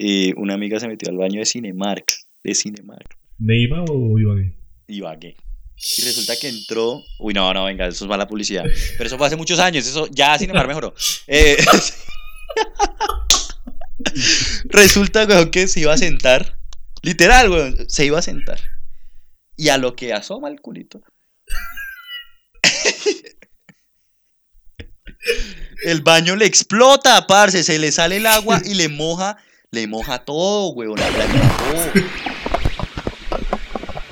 y una amiga se metió al baño de Cinemark, de Cinemark, ¿Neiva o Ibagué? y vagué. Y resulta que entró. Uy, no, no, venga, eso es mala publicidad. Pero eso fue hace muchos años, eso ya Cinemark mejoró. Eh, resulta, weón, que se iba a sentar. Literal, weón, se iba a sentar. Y a lo que asoma el culito. El baño le explota, parce, se le sale el agua y le moja, le moja todo, weón, la playa, todo.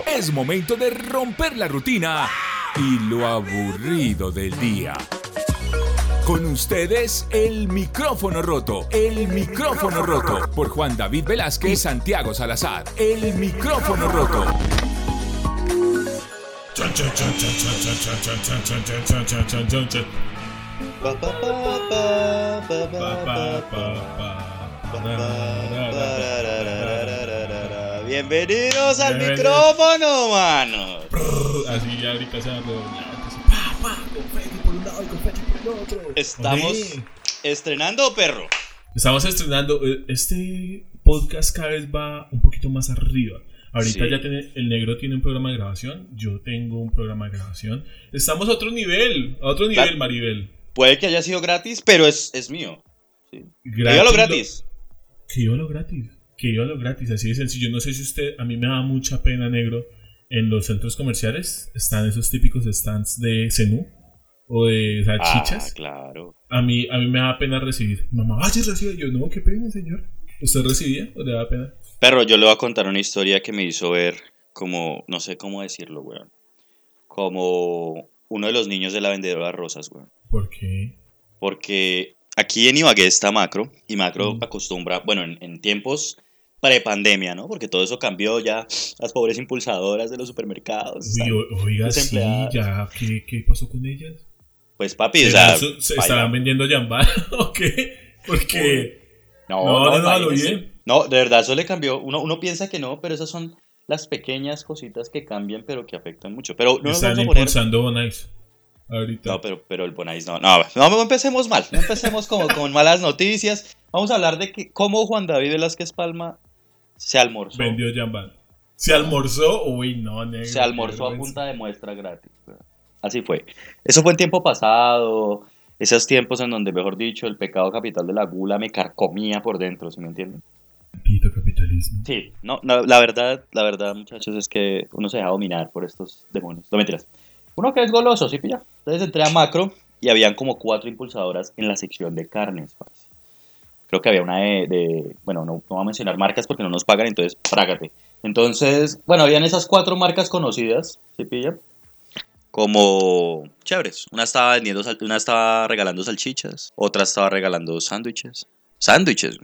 Es momento de romper la rutina y lo aburrido del día. Con ustedes, el micrófono roto. El micrófono roto. Por Juan David Velázquez y Santiago Salazar. El micrófono roto. Pa, pa, pa, Bienvenidos al Bienvenidos. micrófono, mano. Así ya ahorita se va a redoblar. Así, pa, pa, confeti por un lado y confeti por el otro. Estamos estrenando, perro. Estamos estrenando. eh, Este podcast cada vez va un poquito más arriba. Ahorita Sí. ya tiene, el negro tiene un programa de grabación. Yo tengo un programa de grabación. Estamos a otro nivel. A otro nivel, Claro. Maribel. Puede que haya sido gratis, pero es, es mío. Sí. Gratis, Dígalo lo- gratis. Que yo lo gratis. Que yo lo gratis. Así de sencillo. No sé si usted. A mí me da mucha pena, negro. En los centros comerciales están esos típicos stands de cenú o de Ah, salchichas. claro. A mí, a mí me da pena recibir. Mamá, vaya, recibe. Yo, no, qué pena, señor. ¿Usted recibía o le da pena? Perro, yo le voy a contar una historia que me hizo ver como, no sé cómo decirlo, weón. Como uno de los niños de la vendedora de rosas, weón. ¿Por qué? Porque aquí en Ibagué está Macro, y Macro Mm. acostumbra, bueno, en, en tiempos prepandemia, ¿no? Porque todo eso cambió ya, las pobres impulsadoras de los supermercados. Uy, oiga, sí, ya. ¿Qué, qué pasó con ellas? Pues papi, o sea, ¿Será su- ¿Se vaya. estarán vendiendo jambal o qué? Porque. No, No, no, no, lo bien. No, de verdad, eso le cambió. Uno, uno piensa que no, pero esas son las pequeñas cositas que cambian, pero que afectan mucho. Pero no nos están vamos a poner... impulsando Bonais. Ahorita. No, pero, pero el Bonais no. No, no, no empecemos mal. No empecemos como con malas noticias. Vamos a hablar de que, cómo Juan David Velázquez Palma se almorzó. Vendió Jambal. ¿Se almorzó? Uy, no, negro. se almorzó a punta de muestra gratis. Así fue. Eso fue en tiempo pasado. Esos tiempos en donde, mejor dicho, el pecado capital de la gula me carcomía por dentro, ¿sí me entienden? Maldito capitalismo. Sí, no, no, la verdad, la verdad, muchachos, es que uno se deja dominar por estos demonios. No mentiras. Uno que es goloso, ¿sí pilla? Entonces entré a macro y habían como cuatro impulsadoras en la sección de carnes. Creo que había una de, de- bueno, no, no voy a mencionar marcas porque no nos pagan, entonces prágate. Entonces, bueno, habían esas cuatro marcas conocidas, ¿sí pilla? Como chéveres. Una estaba vendiendo, sal- una estaba regalando salchichas, otra estaba regalando sándwiches. Sándwiches,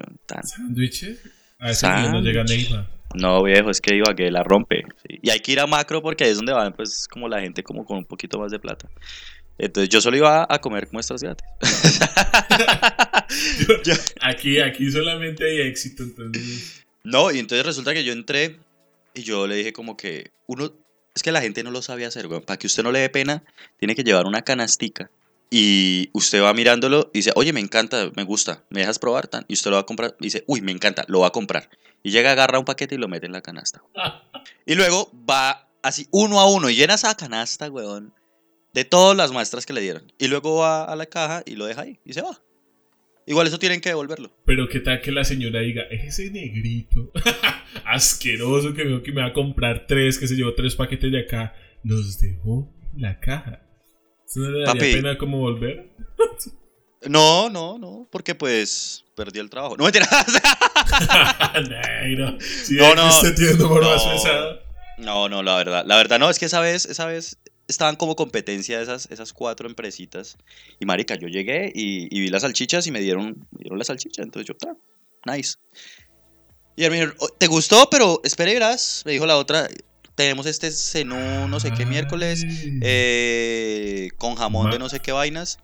¿Sándwiches? A nivel no llega Neiva. No, viejo, es que Ibagué la rompe. sí. Y hay que ir a macro porque ahí es donde van, pues, como la gente como con un poquito más de plata. Entonces yo solo iba a comer muestras gratis. Yo- Aquí, aquí solamente hay éxito, entonces. no, y entonces resulta que yo entré y yo le dije como que uno, es que la gente no lo sabe hacer, weón. Para que usted no le dé pena, tiene que llevar una canastica. Y usted va mirándolo y dice, oye, me encanta, me gusta, ¿me dejas probar? Tan? Y usted lo va a comprar y dice, uy, me encanta, lo va a comprar. Y llega, agarra un paquete y lo mete en la canasta. Y luego va así uno a uno y llena esa canasta, weón, de todas las muestras que le dieron. Y luego va a la caja y lo deja ahí y se va. Igual eso tienen que devolverlo. Pero qué tal que la señora diga, ese negrito asqueroso que veo que me va a comprar tres, que se llevó tres paquetes de acá, los dejó la caja. ¿Eso no le daría pena como volver? No, no, no, porque pues perdí el trabajo. No me No, no. No. No, no, la verdad. La verdad no, es que esa vez, esa vez estaban como competencia esas, esas cuatro empresitas. Y marica, yo llegué y, y vi las salchichas y me dieron, me dieron la salchicha. Entonces yo, "Ah, nice. Y él me "Oh, ¿te gustó? Pero espera y verás. Me dijo la otra, tenemos este cenú no sé qué miércoles. Ay. eh, con jamón de no sé qué vainas.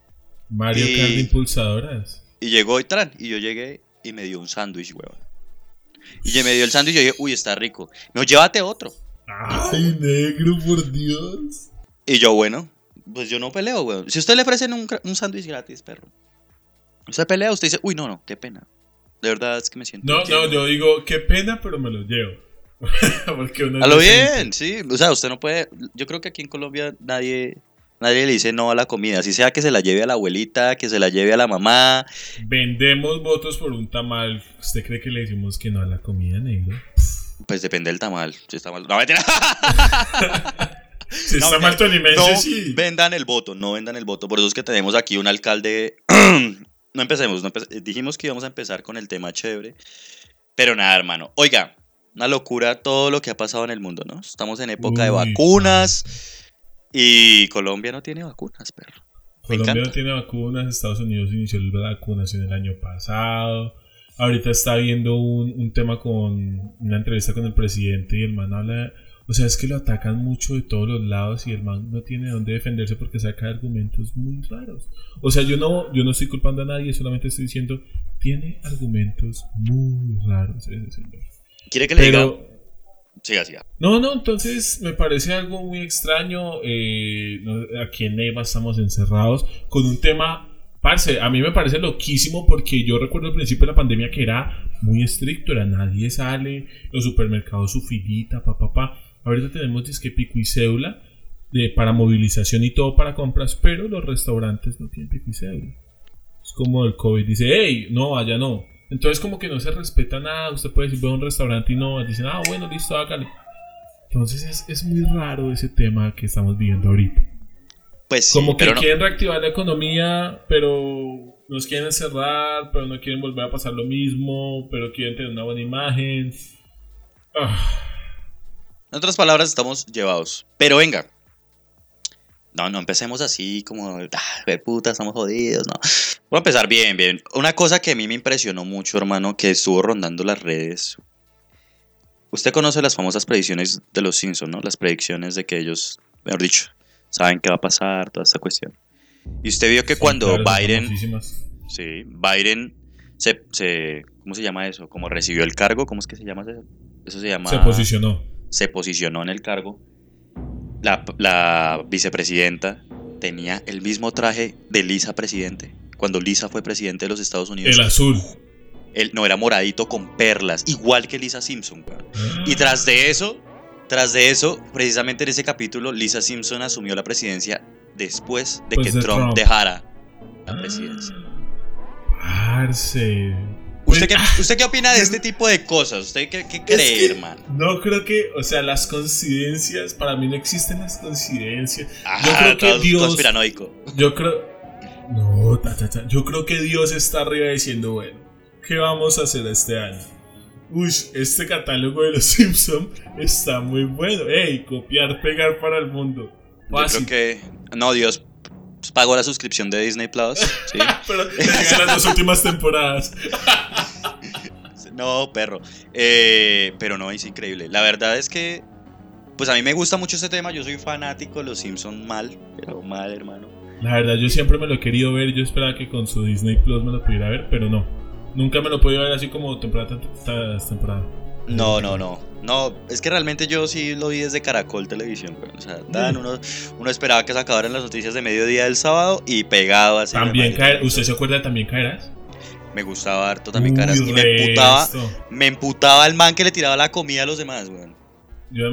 Mario y- Kart impulsadoras. Y llegó y tran. Y yo llegué y me dio un sándwich, weón. Y me dio el sándwich y yo dije, uy, está rico. Me dijo, llévate otro. Ay, negro, por Dios. Y yo, bueno, pues yo no peleo, weón. Si usted le ofrecen un, un sándwich gratis, perro. Usted pelea, usted dice, uy, no, no, qué pena. De verdad es que me siento. No, no, yo digo, qué pena, pero me los llevo. Porque uno A lo bien, sí. O sea, usted no puede. Yo creo que aquí en Colombia nadie. Nadie le dice no a la comida. Así sea que se la lleve a la abuelita, que se la lleve a la mamá. Vendemos votos por un tamal. ¿Usted cree que le decimos que no a la comida, negro? Pues depende del tamal. Si está mal. No. Si No, está mal tu alimento, No sí. vendan el voto, no vendan el voto. Por eso es que tenemos aquí un alcalde. no empecemos, no empe- dijimos que íbamos a empezar con el tema chévere. Pero nada, hermano. Oiga, una locura todo lo que ha pasado en el mundo, ¿no? Estamos en época de vacunas. Y Colombia no tiene vacunas, perro. Colombia no tiene vacunas, Estados Unidos inició la vacunación el año pasado. Ahorita está viendo un, un tema con una entrevista con el presidente y el man habla, o sea, es que lo atacan mucho de todos los lados y el man no tiene dónde defenderse porque saca argumentos muy raros. O sea, yo no, yo no estoy culpando a nadie, solamente estoy diciendo, tiene argumentos muy raros ese señor. ¿Quiere que le diga? Siga, siga. no, no, entonces me parece algo muy extraño. eh, aquí en Neiva estamos encerrados con un tema. Parce, a mí me parece loquísimo porque yo recuerdo al principio de la pandemia que era muy estricto, era nadie sale, los supermercados su filita, pa, pa, pa. Ahorita tenemos disque pico y cédula de, para movilización y todo para compras, pero los restaurantes no tienen pico y cédula. Es como el COVID dice, hey, no, allá no. Entonces como que no se respeta nada. Usted puede decir, voy a un restaurante y no. Dicen, ah, bueno, listo, hágale. Entonces es, es muy raro ese tema que estamos viviendo ahorita. Pues sí, Como que no. quieren reactivar la economía, pero nos quieren encerrar, pero no quieren volver a pasar lo mismo, pero quieren tener una buena imagen. Ah, En otras palabras, estamos llevados. Pero venga. No, no empecemos así como, ah, de puta, estamos jodidos, no. Voy a empezar bien, bien. Una cosa que a mí me impresionó mucho, hermano, que estuvo rondando las redes. Usted conoce las famosas predicciones de los Simpsons, ¿no? Las predicciones de que ellos, mejor dicho, saben qué va a pasar, toda esta cuestión. Y usted vio que sí, cuando claro, Biden, sí, Biden se, se, ¿cómo se llama eso? Como recibió el cargo, ¿cómo es que se llama eso? Eso se llama se posicionó. se posicionó en el cargo, la, la vicepresidenta tenía el mismo traje de Lisa presidente. Cuando Lisa fue presidente de los Estados Unidos, El azul. él no era moradito con perlas, igual que Lisa Simpson. Y Ah. tras de eso, tras de eso, precisamente en ese capítulo, Lisa Simpson asumió la presidencia después de Pues que de Trump, Trump. dejara la presidencia. Parce. ¿Usted qué, Pues, ¿Usted qué opina de este tipo de cosas? ¿Usted qué, qué cree, que- hermano? No creo que, o sea, las coincidencias, para mí no existen las coincidencias. Ah, creo que Dios- conspiranoico. Yo creo. No, ta, ta, ta. Yo creo que Dios está arriba diciendo, bueno, ¿qué vamos a hacer este año? Uy, este catálogo de los Simpsons está muy bueno. Ey, copiar, pegar para el mundo. Yo creo que. No, Dios pagó la suscripción de Disney Plus. ¿sí? Pero las dos últimas temporadas. no, perro. Eh, pero no, es increíble. La verdad es que. Pues a mí me gusta mucho este tema. Yo soy fanático de los Simpsons mal. Pero mal, hermano. La verdad, yo siempre me lo he querido ver. Yo esperaba que con su Disney Plus me lo pudiera ver, pero no. Nunca me lo he podido ver así como temporada tras temporada. No, no, no. No, es que realmente yo sí lo vi desde Caracol Televisión. güey. O sea, Dan, Mm. uno, uno esperaba que se acabaran las noticias de mediodía del sábado y pegado así. También caer. ¿Usted se acuerda de también caerás? Me gustaba harto también Uy, caras. Y me emputaba, me emputaba el man que le tiraba la comida a los demás, güey. Yo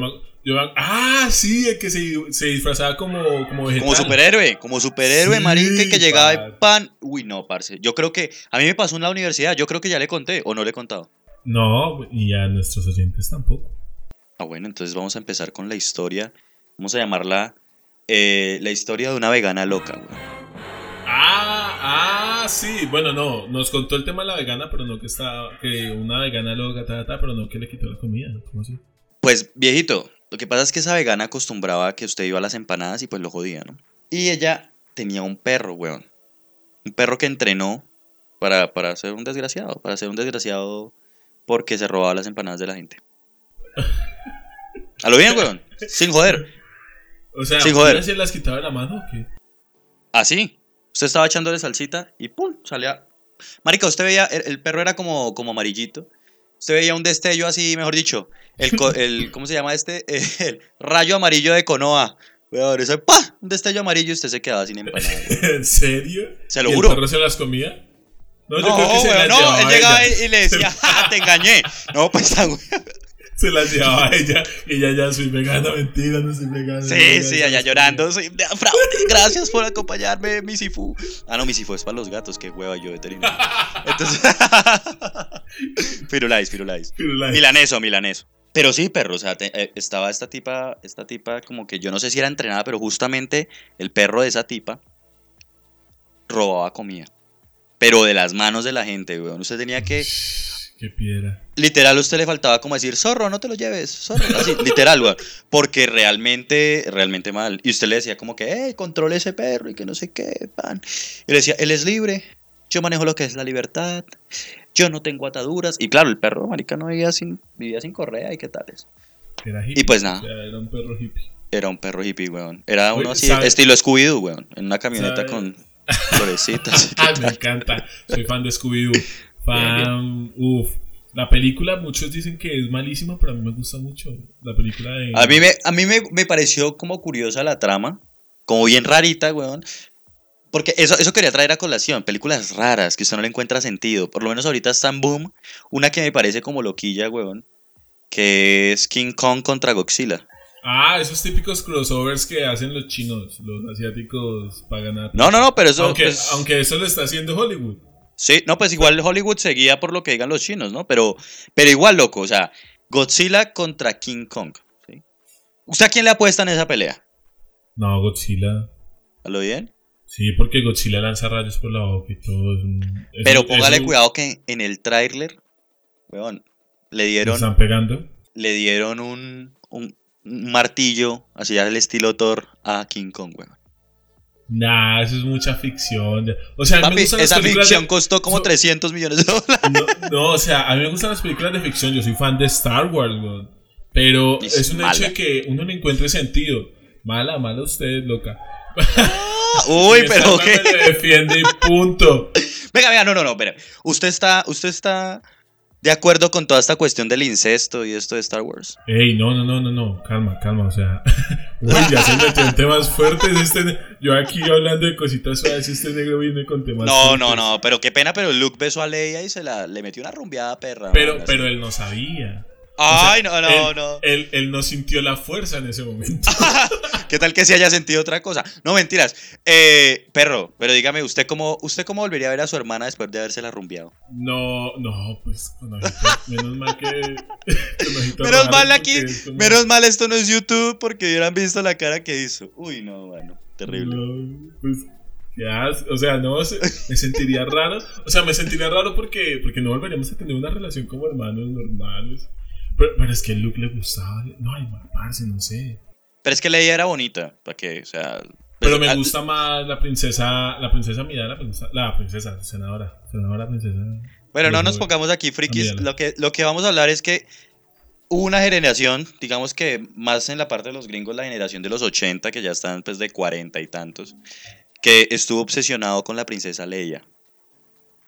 yo ah, sí, el que se, se disfrazaba como, como vegetal. Como superhéroe, como superhéroe, Sí, marica, y que llegaba par. pan. Uy, no, parce. Yo creo que. A mí me pasó en la universidad. Yo creo que ya le conté, o no le he contado. No, y a nuestros oyentes tampoco. Ah, bueno, entonces vamos a empezar con la historia. Vamos a llamarla. eh, la historia de una vegana loca, güey. Ah, ah, sí. Bueno, no, nos contó el tema de la vegana, pero no que estaba, que una vegana loca, ta, ta, ta, pero no que le quitó la comida. ¿Cómo así? Pues, viejito, lo que pasa es que esa vegana acostumbraba a que usted iba a las empanadas y pues lo jodía, ¿no? Y ella tenía un perro, weón. Un perro que entrenó para, para ser un desgraciado. Para ser un desgraciado porque se robaba las empanadas de la gente. A lo bien, weón. Sin joder. O sea, Sí, joder. ¿ella se las quitaba de la mano o qué? Así. Usted estaba echándole salsita y ¡pum! salía. Marica, usted veía, el, el perro era como, como amarillito. Usted veía un destello así, mejor dicho. El, el ¿Cómo se llama este? El rayo amarillo de Conoa. Weón, eso, ¡pa! Un destello amarillo y usted se quedaba sin empanada. ¿En serio? Se lo ¿Y juro. ¿El perro se las comía? No, yo No, creo que se no, llevaba él llegaba ella. y le decía, "Ja, te engañé. No, pues, ah, güey. Se las llevaba ella. Y ella ya soy vegana, mentira, no soy vegana. Sí, sí, allá llorando. soy. Gracias por acompañarme, Misifu. Ah, no, Misifu es para los gatos. Qué hueva yo veterinario. Entonces. Firulais, Firulais. vegana. Milaneso, milaneso. Pero sí, perro, o sea, te- eh, estaba esta tipa, esta tipa como que yo no sé si era entrenada, pero justamente el perro de esa tipa robaba comida. Pero de las manos de la gente, weón. Usted tenía que, Qué piedra. literal, a usted le faltaba como decir, zorro, no te lo lleves, zorro. Así, literal, weón. Porque realmente, realmente mal. Y usted le decía como que, eh, controle ese perro y que no sé qué, pan. Y le decía, él es libre, yo manejo lo que es la libertad, yo no tengo ataduras. Y claro, el perro, marica, no vivía sin, vivía sin correa y qué tales. Era hippie. Y pues nada. Era un perro hippie. Era un perro hippie, weón. Era uno así, estilo Scooby-Doo, weón. En una camioneta con florecitas. Ay, me encanta. Soy fan de Scooby-Doo. Fan. Uf. La película, muchos dicen que es malísima, pero a mí me gusta mucho. La película de. A mí, me, a mí me, me pareció como curiosa la trama, como bien rarita, weón. Porque eso, eso quería traer a colación, películas raras que usted no le encuentra sentido. Por lo menos ahorita está en boom, una que me parece como loquilla, weón, que es King Kong contra Godzilla. Ah, esos típicos crossovers que hacen los chinos, los asiáticos para ganar. No, no, no, pero eso... aunque, pues, aunque eso lo está haciendo Hollywood. Sí, no, pues igual Hollywood seguía por lo que digan los chinos, ¿no? Pero, pero igual, loco, o sea, Godzilla contra King Kong. ¿sí? ¿Usted a quién le apuesta en esa pelea? No, Godzilla. ¿A lo bien? Sí, porque Godzilla lanza rayos por la boca y todo. Es un- es Pero un- póngale un- cuidado que en el tráiler, weón, le ¿Me dieron, están pegando? le dieron un- un martillo, así al estilo Thor, a King Kong, weón. Nah, eso es mucha ficción. O sea, a mí me gustan las esa películas ficción de- costó como so- 300 millones de dólares. No, no, o sea, a mí me gustan las películas de ficción. Yo soy fan de Star Wars, weón. Pero es un mala. hecho de que uno no encuentre sentido. Mala, mala usted, loca. Uy, pero qué. Me defiende y punto. Venga, venga, no, no, no, espera. Usted está, usted está de acuerdo con toda esta cuestión del incesto y esto de Star Wars. Ey, no, no, no, no, no. Calma, calma. O sea, uy, ya se metió en temas fuertes. Este, yo aquí hablando de cositas suaves, este negro viene con temas No, fuertes. no, no, pero qué pena, pero Luke besó a Leia y se la le metió una rumbeada perra. Pero, pero él no sabía. Ay, O no, sea, no, él, no. Él, él no sintió la fuerza en ese momento. ¿Qué tal que se haya sentido otra cosa? No, mentiras. Eh, perro, pero dígame, ¿usted cómo, ¿usted cómo volvería a ver a su hermana después de habérsela rumbeado? No, no, pues. Menos mal que. Menos mal aquí, como- menos mal esto no es YouTube porque hubieran visto la cara que hizo. Uy, no, bueno, terrible. No, pues. as- O sea, no, se- me sentiría raro. O sea, me sentiría raro porque, porque no volveríamos a tener una relación como hermanos normales. Pero, pero es que a Luke le gustaba. No, ay, parce, no sé. Pero es que Leia era bonita, para que, o sea... pues, Pero me gusta más la princesa. La princesa Mira, la princesa. La princesa, senadora. Senadora, princesa. Bueno, no nos no, pongamos aquí frikis. Lo que, lo que vamos a hablar es que una generación, digamos que más en la parte de los gringos, la generación de los 80, que ya están pues de 40 y tantos, que estuvo obsesionado con la princesa Leia.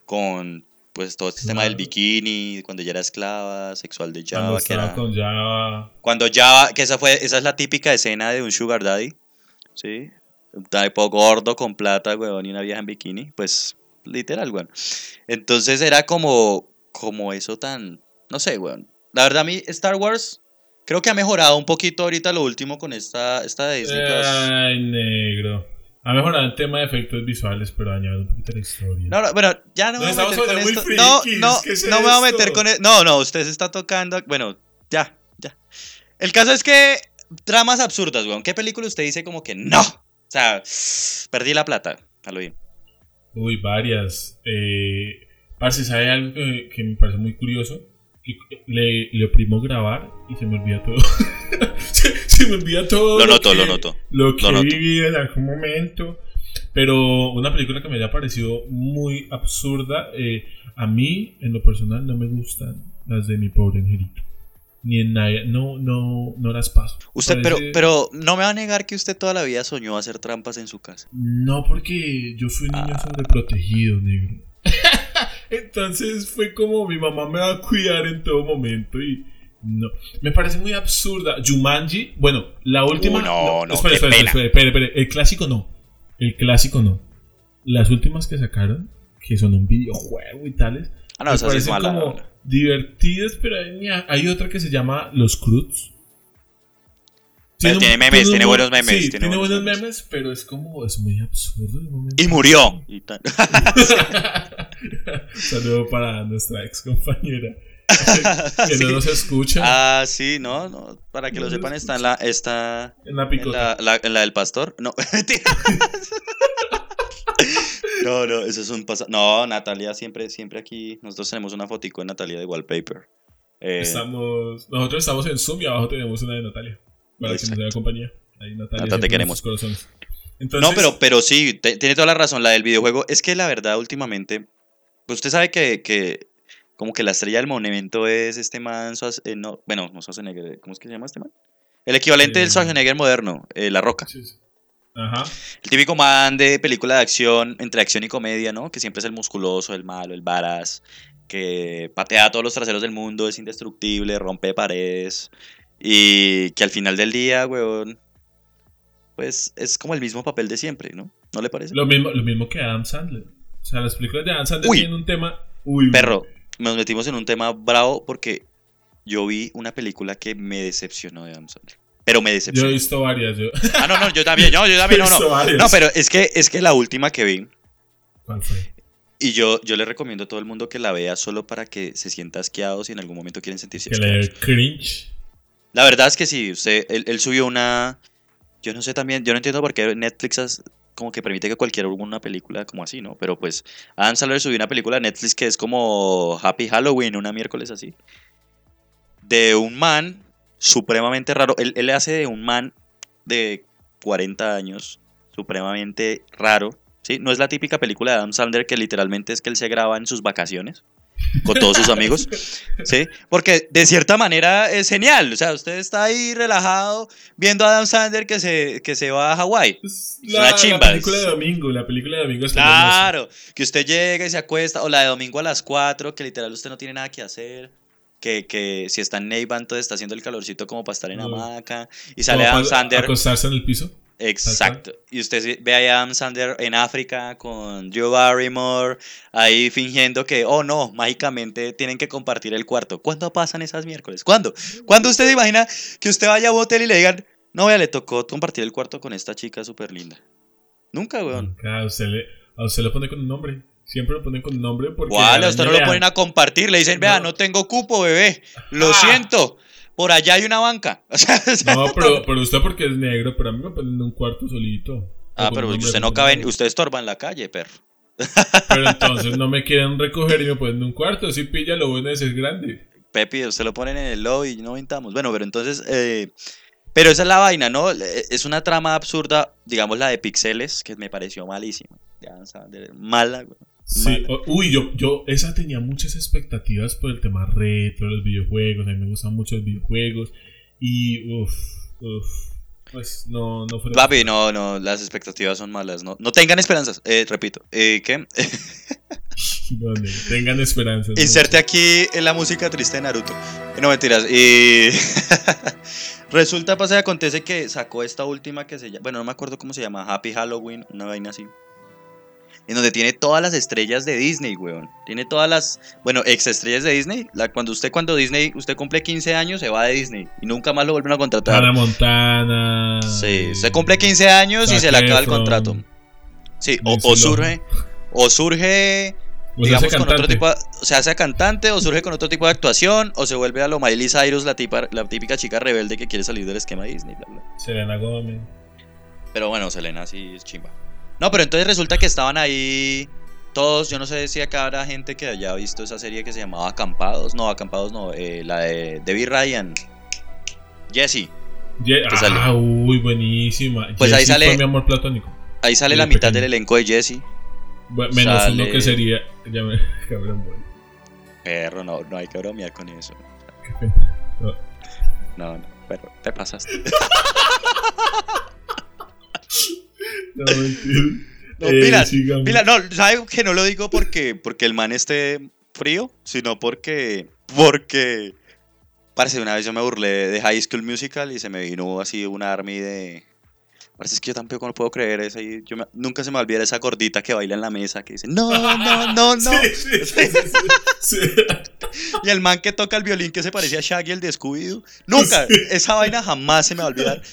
Con pues todo este tema del Claro. bikini, cuando ella era esclava, sexual de Cuando Java, que estaba era... con Java. Cuando Java, que esa fue, esa es la típica escena de un sugar daddy, ¿sí? Un tipo gordo con plata, weón, y una vieja en bikini, pues, literal, weón. Entonces era como, como eso tan, no sé, weón. La verdad a mí Star Wars creo que ha mejorado un poquito ahorita lo último con esta, esta de Disney. Ay, negro. Ha mejorado el tema de efectos visuales, pero ha dañado un poquito la historia. No, no, bueno, ya no me voy a meter con esto. No, no, ¿qué es no me voy a esto? meter con e- No, no, usted se está tocando. Bueno, ya, ya. El caso es que tramas absurdas, weón. ¿Qué película usted dice como que no? O sea, perdí la plata. A lo bien. Uy, varias. Eh, parce, ¿sabe algo que, que me parece muy curioso? Le, le oprimo grabar y se me olvida todo. se, se me olvida todo. Lo noto, que, lo noto. Lo que Lo noto. viví en algún momento. Pero una película que me haya parecido muy absurda. eh, a mí, en lo personal, no me gustan las de mi pobre angelito. Ni en nadie. No, no, no las paso. Usted, pero, Parece- pero no me va a negar que usted toda la vida soñó hacer trampas en su casa. No, porque yo fui un niño Ah. sobreprotegido, negro. Entonces fue como mi mamá me va a cuidar en todo momento y no. Me parece muy absurda. Jumanji, bueno, la última. Uy, no, no, espera, espera, espera, espera, espera. El clásico no. El clásico no. Las últimas que sacaron, que son un videojuego y tales. Ah, no, me sí es parecen mala. como divertidas, pero hay, hay otra que se llama Los Cruz. Pero tiene memes, tiene buenos memes, Sí, tiene tiene, buenos buenos memes. memes. pero es como, es muy absurdo. Y murió. Y tal. Saludo para nuestra ex compañera. que no nos escucha Ah, sí, no, no. Para que lo sepan, está en la, está en la en picota. la, la- en la del pastor. No. No, no, eso es un pasado. No, Natalia siempre, siempre aquí. Nosotros tenemos una fotico de Natalia de wallpaper. Eh, Estamos, nosotros estamos en Zoom y abajo tenemos una de Natalia. Para que nos Exacto. dé compañía. Ahí Natalia. Nata, te en queremos. Entonces, No, pero, pero sí, te- tiene toda la razón. La del videojuego. Es que la verdad, últimamente. Pues usted sabe que, que como que la estrella del monumento es este man. Eh, no, bueno, no Schwarzenegger. ¿Cómo es que se llama este man? El equivalente del Eh, Schwarzenegger moderno, eh, La Roca. Sí, sí. Ajá. El típico man de película de acción, entre acción y comedia, ¿no? Que siempre es el musculoso, el malo, el varas, que patea a todos los traseros del mundo, es indestructible, rompe paredes. Y que al final del día, weón, pues es como el mismo papel de siempre, ¿no? ¿No le parece? Lo mismo, lo mismo que Adam Sandler. O sea, las películas de Adam Sandler tienen un tema. Uy, Perro, nos metimos en un tema bravo porque yo vi una película que me decepcionó de Sandler. Pero me Yo he decepcionó. visto varias. Yo. Ah, no, no, yo también, no, yo también, no, no. No, pero es que, es que la última que vi, ¿Cuál fue? Y yo, yo le recomiendo a todo el mundo que la vea solo para que se sienta asqueado si en algún momento quieren sentirse Que le cringe. La verdad es que sí, usted, él, él subió una... Yo no sé también, yo no entiendo por qué Netflix como que permite que cualquiera haga una película como así, ¿no? Pero pues Adam Sandler subió una película a Netflix que es como Happy Halloween, una miércoles así. De un man supremamente raro. Él, él hace de un man de 40 años, supremamente raro. ¿sí? No es la típica película de Adam Sandler que literalmente es que él se graba en sus vacaciones con todos sus amigos. ¿sí? Porque de cierta manera es genial. O sea, usted está ahí relajado viendo a Adam Sandler que se, que se va a Hawái. Es una chimba, La película de domingo. La película de domingo hermosa. Claro, que usted llega y se acuesta, o la de domingo a las 4, que literal usted no tiene nada que hacer. Que, que si está en Neiva, entonces está haciendo el calorcito como para estar en No. hamaca. Y sale Adam Sandler. Acostarse en el piso. Exacto. Y usted ve a Adam Sandler en África con Drew Barrymore, ahí fingiendo que, oh no, mágicamente tienen que compartir el cuarto. ¿Cuándo pasan esas miércoles? ¿Cuándo? ¿Cuándo usted se imagina que usted vaya a un hotel y le digan, no, vea, le tocó compartir el cuarto con esta chica súper linda? Nunca, weón. Nunca, A usted, le, a usted le pone con un nombre. Siempre lo ponen con un nombre porque. ¿Cuál? A usted no lo ponen a compartir, le dicen, vea, No. no tengo cupo, bebé. Lo Ah. siento. Por allá hay una banca. O sea, No, pero, pero usted porque es negro, pero a mí me ponen en un cuarto solito. Ah, pero usted no cabe, usted estorba en la calle, perro. Pero entonces no me quieren recoger y me ponen en un cuarto. Si pilla, lo bueno es ser grande. Pepi, usted lo ponen en el lobby y no vintamos. Bueno, pero entonces, eh, pero esa es la vaina, ¿no? Eh, Es una trama absurda, digamos la de Pixeles, que me pareció malísima. Ya, o sea, de- mala, güey. Sí, uy, yo, yo esa tenía muchas expectativas por el tema retro, los videojuegos, a mí me gustan mucho los videojuegos y uff, uff, pues no, no fue... Papi, no, no, las expectativas son malas, no, no tengan esperanzas, eh, repito, eh, ¿qué? Tengan esperanza. no. Inserte aquí en la música triste de Naruto. No mentiras. Y resulta, pasa y acontece que sacó esta última que se llama, bueno, no me acuerdo cómo se llama, Happy Halloween, una vaina así. En donde tiene todas las estrellas de Disney, weón. Tiene todas las, bueno, ex estrellas de Disney. La, cuando usted, cuando Disney, usted cumple 15 años, se va de Disney y nunca más lo vuelven a contratar. Hannah Montana. Sí, usted cumple 15 años y se le acaba el contrato. Sí, o, surge, o surge digamos con otro tipo de- o sea, sea cantante o surge con otro tipo de actuación o se vuelve a lo Miley Cyrus, la, tipa, la típica chica rebelde que quiere salir del esquema de Disney, bla, bla. Selena Gómez. Pero bueno, Selena sí es chimba. No, pero entonces resulta que estaban ahí todos, yo no sé si acá habrá gente que haya visto esa serie que se llamaba Acampados, no, Acampados no, eh, la de Debbie Ryan, Jesse. Ye- ¿Qué ah, sale? uy, buenísima. Pues ahí sale- fue mi amor platónico. Ahí sale la mitad del elenco de Jesse. Menos Sale- uno que sería. Ya me. Cabrón, bueno. Perro, no, no hay que bromear con eso. No. No, no, pero te pasaste. No, mentira. No, Eh. Mira, no, ¿sabe que no lo digo porque, porque el man esté frío? Sino porque, porque, parece una vez yo me burlé de High School Musical y se me vino así una army de, Parece es que yo tampoco no puedo creer eso. Y yo me- nunca se me olvida esa gordita que baila en la mesa que dice, no, no, no, no. Sí, sí, sí, sí, sí. Y el man que toca el violín que se parecía a Shaggy, el de Scooby-Doo. Nunca, esa vaina jamás se me va a olvidar.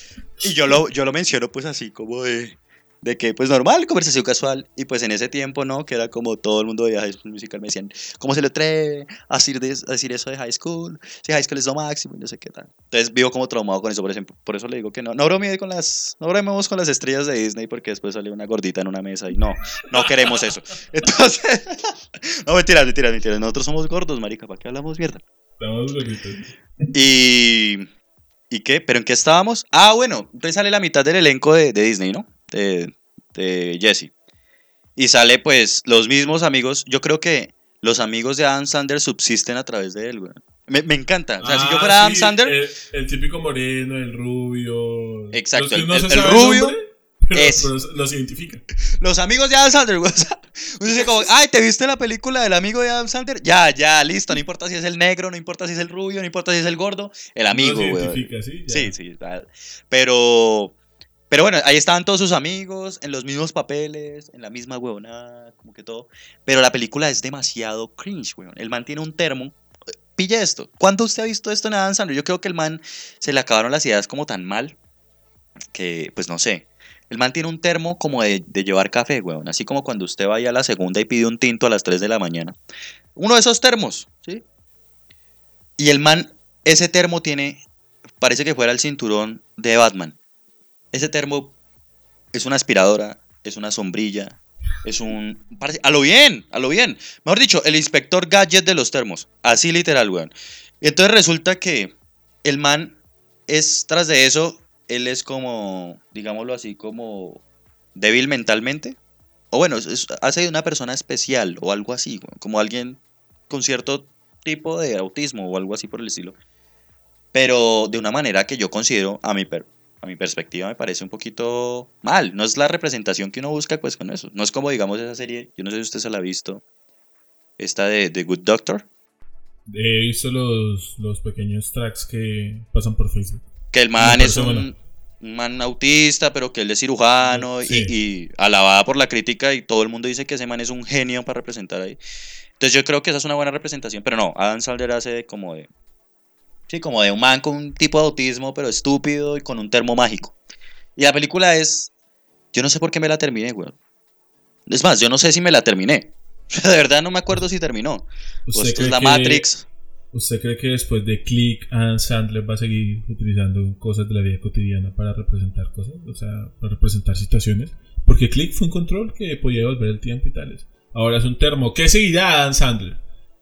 Y yo lo, yo lo menciono pues así como de, de que pues normal, conversación casual. Y pues en ese tiempo, ¿no? Que era como todo el mundo de High School Musical me decían, ¿cómo se le atreve a decir, de- a decir eso de High School? Si High School es lo máximo y no sé qué tal. Entonces vivo como traumado con eso, por ejemplo. Por eso le digo que no, no bromee con las, no bromemos con las estrellas de Disney porque después sale una gordita en una mesa y no, no queremos eso. Entonces, no mentiras, mentiras, mentiras. Nosotros somos gordos, marica, ¿para qué hablamos mierda? Estamos. Y. ¿Y qué? ¿Pero en qué estábamos? Ah, bueno, entonces sale la mitad del elenco de, de Disney, ¿no? De, de Jesse. Y sale, pues, los mismos amigos. Yo creo que los amigos de Adam Sandler subsisten a través de él, güey. Me, me encanta. O sea, si yo Ah, fuera Adam sí, Sandler, El, el típico moreno, el rubio. Exacto, el- no el- se el sabe rubio nombre, pero, es- pero los identifica. los amigos de Adam Sandler, güey. O sea, uno dice como, ay, ¿te viste la película del amigo de Adam Sandler? Ya, ya, listo. No importa si es el negro, no importa si es el rubio, no importa si es el gordo. El amigo, los güey. identifica, sí. ya. Sí, sí. tal. Pero, pero bueno, ahí estaban todos sus amigos, en los mismos papeles, en la misma huevonada, como que todo. Pero la película es demasiado cringe, weón. El man tiene un termo. Pille esto. ¿Cuándo usted ha visto esto en Adam Sandler? Yo creo que el man se le acabaron las ideas como tan mal que, pues no sé. El man tiene un termo como de, de llevar café, weón. Así como cuando usted vaya a la segunda y pide un tinto a las 3 de la mañana. Uno de esos termos, ¿sí? Y el man, ese termo tiene, parece que fuera el cinturón de Batman. Ese termo es una aspiradora, es una sombrilla, es un... a lo bien, a lo bien. Mejor dicho, el inspector gadget de los termos. Así literal, weón. Entonces resulta que el man es, tras de eso, él es como, digámoslo así, como débil mentalmente. O bueno, es- hace una persona especial o algo así, como alguien con cierto tipo de autismo o algo así por el estilo. Pero de una manera que yo considero, a mi, per- a mi perspectiva, me parece un poquito mal. No es la representación que uno busca pues con eso. No es como, digamos, esa serie, yo no sé si usted se la ha visto, esta de The Good Doctor. He visto los, los pequeños tracks que pasan por Facebook. Que el man es un, man autista, pero que él es cirujano y- y, alabada por la crítica y todo el mundo dice que ese man es un genio para representar ahí. Entonces yo creo que esa es una buena representación, pero no, Adam Sandler hace como de... Sí, como de un man con un tipo de autismo, pero estúpido y con un termo mágico. Y la película es... Yo no sé por qué me la terminé, weón. Es más, yo no sé si me la terminé. De verdad no me acuerdo si terminó. Pues esto es la que- Matrix. ¿Usted cree que después de Click, Adam Sandler va a seguir utilizando cosas de la vida cotidiana para representar cosas? O sea, para representar situaciones. Porque Click fue un control que podía devolver el tiempo y tales. Ahora es un termo. ¿Qué seguirá Adam Sandler?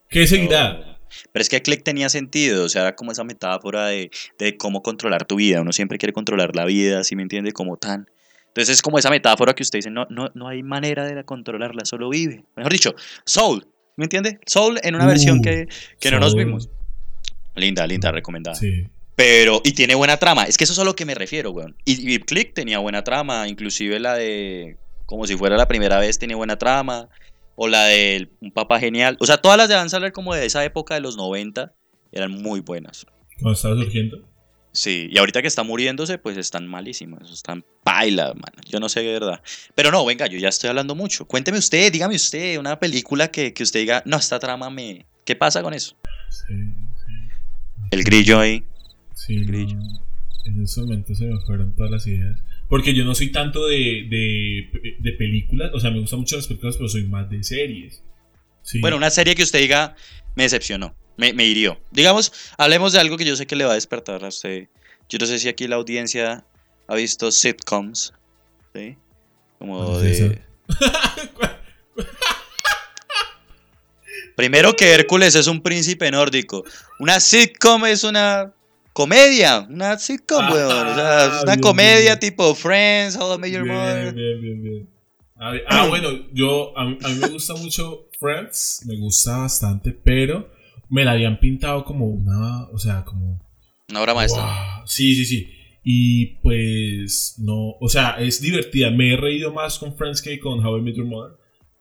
¿Qué seguirá? No. Pero es que Click tenía sentido, o sea, era como esa metáfora de, de cómo controlar tu vida. Uno siempre quiere controlar la vida, ¿sí me entiende? Como tan. Entonces es como esa metáfora que usted dice, no, no, no hay manera de controlarla, solo vive. Mejor dicho, Soul, ¿me entiende? Soul en una Uh, versión que, que no nos vimos. Linda, linda, recomendada. Sí. Pero, y tiene buena trama. Es que eso es a lo que me refiero, weón. Y, y Click tenía buena trama, inclusive la de, como si fuera la primera vez, tiene buena trama. O la de Un Papá Genial. O sea, todas las de Adam Sandler como de esa época de los 90 eran muy buenas. Cuando estaba surgiendo. Sí, y ahorita que está muriéndose, pues están malísimas. Están paila, man. Yo no sé de verdad. Pero no, venga, yo ya estoy hablando mucho. Cuénteme usted, dígame usted, una película que, que usted diga, no, esta trama me... ¿Qué pasa con eso? Sí, El grillo ahí. sí. El no. grillo. En ese momento se me fueron todas las ideas. Porque yo no soy tanto de, de, de películas. O sea, me gustan mucho las películas, pero soy más de series. Sí. Bueno, una serie que usted diga me decepcionó, me, me hirió. Digamos, hablemos de algo que yo sé que le va a despertar a usted. Yo no sé si aquí la audiencia ha visto sitcoms, ¿sí? Como ¿Cuál es de... Primero que Hércules es un príncipe nórdico. Una sitcom es una comedia, una sitcom, Ah, weón. O sea, es una bien, comedia bien. tipo Friends, How I Met Your Bien, Mother. bien, bien, bien. Ah, bueno, yo a mí, a mí me gusta mucho Friends, me gusta bastante, pero me la habían pintado como una, o sea, como Una obra maestra. Wow, Sí, sí, sí. Y pues no, o sea, es divertida. Me he reído más con Friends que con How I Met Your Mother.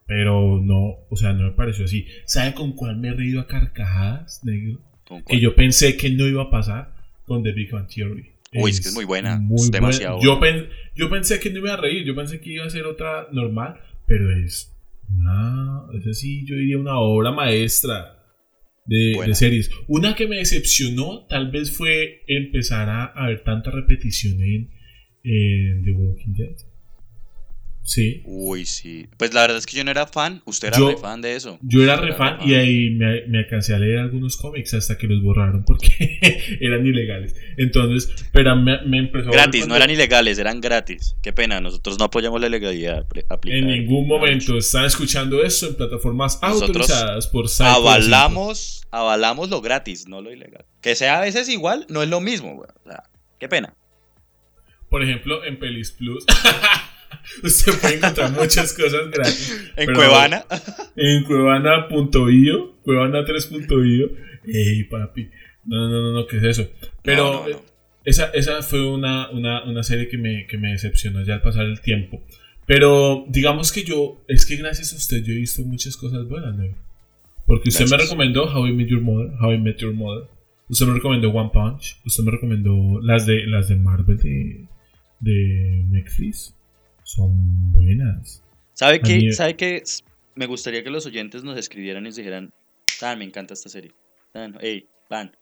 Pero no, o sea, no me pareció así. ¿Sabe con cuál me he reído a carcajadas, negro? ¿Con Que yo pensé que no iba a pasar con The Big Bang Theory. Uy, es que es muy buena, es demasiado Yo, pen- yo pensé que no iba a reír, yo pensé que iba a ser otra normal, pero es una, es así, yo diría una obra maestra de series. Una que me decepcionó tal vez fue empezar a, a ver tanta repetición en, en The Walking Dead. Sí. Uy, sí. Pues la verdad es que yo no era fan. Usted era Yo- re fan de eso. Yo era re fan y ahí me, me alcancé a leer algunos cómics hasta que los borraron porque eran ilegales. Entonces, pero me, me empezó a Gratis, no eran ilegales, eran gratis. Qué pena, nosotros no apoyamos la legalidad apl- aplicada. En ningún momento están escuchando eso en plataformas Nosotros autorizadas por Psycho Avalamos, avalamos lo gratis, no lo ilegal. Que sea a veces igual, no es lo mismo, güey. O sea, qué pena. Por ejemplo, en Pelis Plus. Usted puede encontrar muchas cosas gratis. En pero Cuevana. En cuevana.io, cuevana3.io. Ey, papi. No, no, no, no, ¿qué es eso? Pero No, no, no. Esa, esa fue una, una, una serie que me, que me decepcionó ya al pasar el tiempo. Pero digamos que yo, es que gracias a usted yo he visto muchas cosas buenas, ¿no? Porque usted me recomendó How I Met Your Mother, How I Met Your Mother. Usted me recomendó One Punch. Usted me recomendó las de, las de Marvel de, de Netflix. Son buenas. ¿Sabe qué? mí- ¿Sabe qué? Me gustaría que los oyentes nos escribieran y nos dijeran, Tan, me encanta esta serie. Tan, hey, van.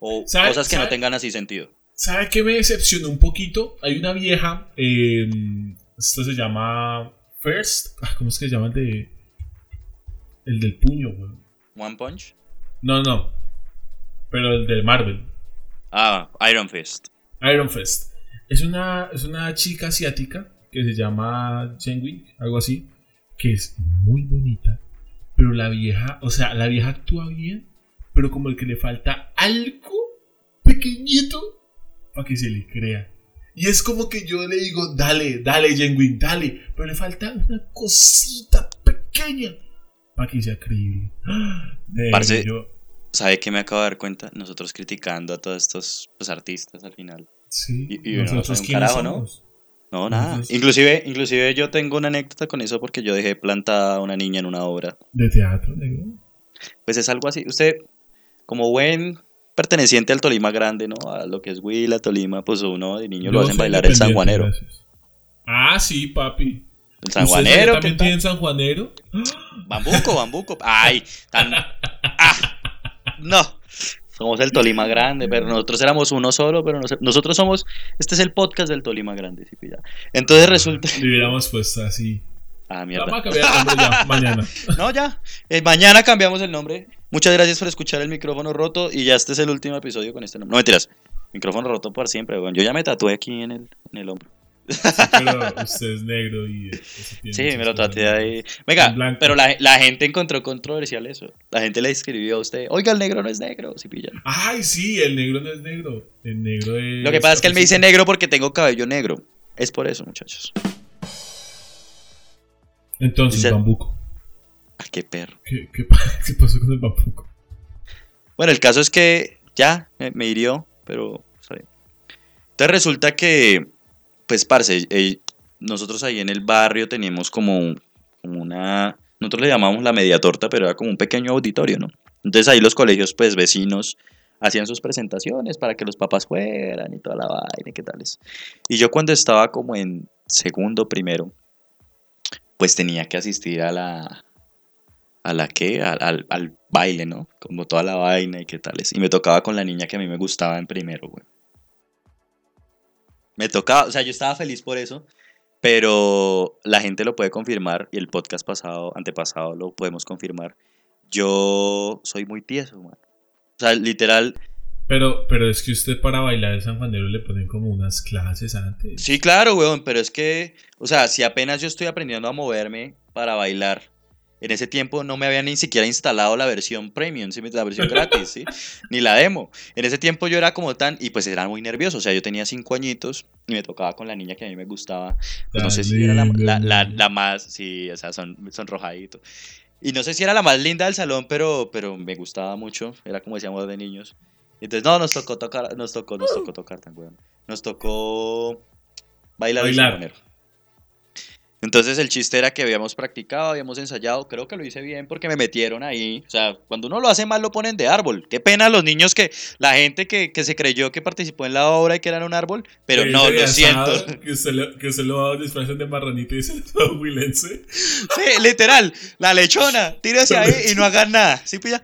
O ¿Sabe- cosas que no tengan así sentido. ¿Sabe qué me decepcionó un poquito? Hay una vieja, eh, esto se llama First, ah, ¿cómo es que se llama el de el del puño, güey? One Punch. No, no, pero el de Marvel, Ah, Iron Fist. Iron Fist. Es una es una chica asiática que se llama Jenwing, algo así, que es muy bonita, pero la vieja, o sea, la vieja actúa bien, pero como el que le falta algo pequeñito para que se le crea. Y es como que yo le digo, dale, dale, Jenwin, dale. Pero le falta una cosita pequeña para que sea creíble. De Parce, yo- ¿Sabe qué me acabo de dar cuenta? Nosotros criticando a todos estos pues, artistas al final. sí, y- y uno no nosotros sabe un quiénes carajo, ¿no? somos. No, nada. Entonces- Inclusive, inclusive yo tengo una anécdota con eso porque yo dejé plantada a una niña en una obra. De teatro. Pues es algo así. Usted, como buen perteneciente al Tolima Grande, ¿no? A lo que es Huila, Tolima, pues uno de niño lo hacen bailar el sanjuanero. gracias. Ah, sí, papi. El ¿Ustedes sanjuanero, ¿qué también tienen sanjuanero? Bambuco, bambuco. Ay, tan. Ah, no. Somos el Tolima Grande, pero nosotros éramos uno solo, pero nos- nosotros somos. Este es el podcast del Tolima Grande, sí, pilla. Entonces resulta. Le hubiéramos puesto así. Ah, Vamos a mierda. cambiar el nombre ya, mañana. No, ya. Eh, mañana cambiamos el nombre. Muchas gracias por escuchar el micrófono roto. Y ya este es el último episodio con este nombre. No mentiras. Micrófono roto por siempre, weón. Yo ya me tatué aquí en el, en el hombro. Pero usted es negro y. eso tiene Sí, me lo traté ahí. Venga, pero la, la gente encontró controversial eso. La gente le escribió a usted, oiga, el negro no es negro, si pillan. Ay, sí, el negro no es negro. El negro es. Lo que pasa es que él me dice negro porque tengo cabello negro. Es por eso, muchachos. Entonces, Dice- bambuco. Ah, qué perro. ¿Qué, qué, pa- qué pasó con el bambuco? Bueno, el caso es que ya me, me hirió, pero. Entonces resulta que, pues, parce, eh, nosotros ahí en el barrio teníamos como, un- como una. Nosotros le llamamos la media torta, pero era como un pequeño auditorio, ¿no? Entonces ahí los colegios, pues, vecinos hacían sus presentaciones para que los papás fueran y toda la vaina y qué tales. Y yo cuando estaba como en segundo, primero, pues tenía que asistir a la, a la que, al, al, al baile, ¿no? Como toda la vaina y qué tales. Y me tocaba con la niña que a mí me gustaba en primero, güey. Me tocaba, o sea, yo estaba feliz por eso, pero la gente lo puede confirmar y el podcast pasado, antepasado, lo podemos confirmar. Yo soy muy tieso, man. O sea, literal, Pero, pero es que usted para bailar el San Juanero le ponen como unas clases antes. Sí, claro, weón, pero es que, o sea, si apenas yo estoy aprendiendo a moverme para bailar, en ese tiempo no me había ni siquiera instalado la versión premium, ¿sí? la versión gratis, ¿sí? Ni la demo. En ese tiempo yo era como tan, y pues era muy nervioso, o sea, yo tenía cinco añitos y me tocaba con la niña que a mí me gustaba, pues no sé si era la, la, la- la más, sí, o sea, son, sonrojadito. Y no sé si era la más linda del salón, pero, pero me gustaba mucho, era como decíamos de niños. Entonces, no, nos tocó tocar, nos tocó, nos tocó tocar tan weón. Nos tocó bailar, el Bailar. sanjuanero. Entonces el chiste era que habíamos practicado, habíamos ensayado, creo que lo hice bien porque me metieron ahí. O sea, cuando uno lo hace mal lo ponen de árbol. Qué pena los niños que, la gente que, que se creyó que participó en la obra y que eran un árbol, pero no, lo siento. Que usted lo, que usted lo disfrazan de marranito y dice todo huilense. Sí, literal, la lechona, tírese ahí y no hagan nada, ¿sí pilla?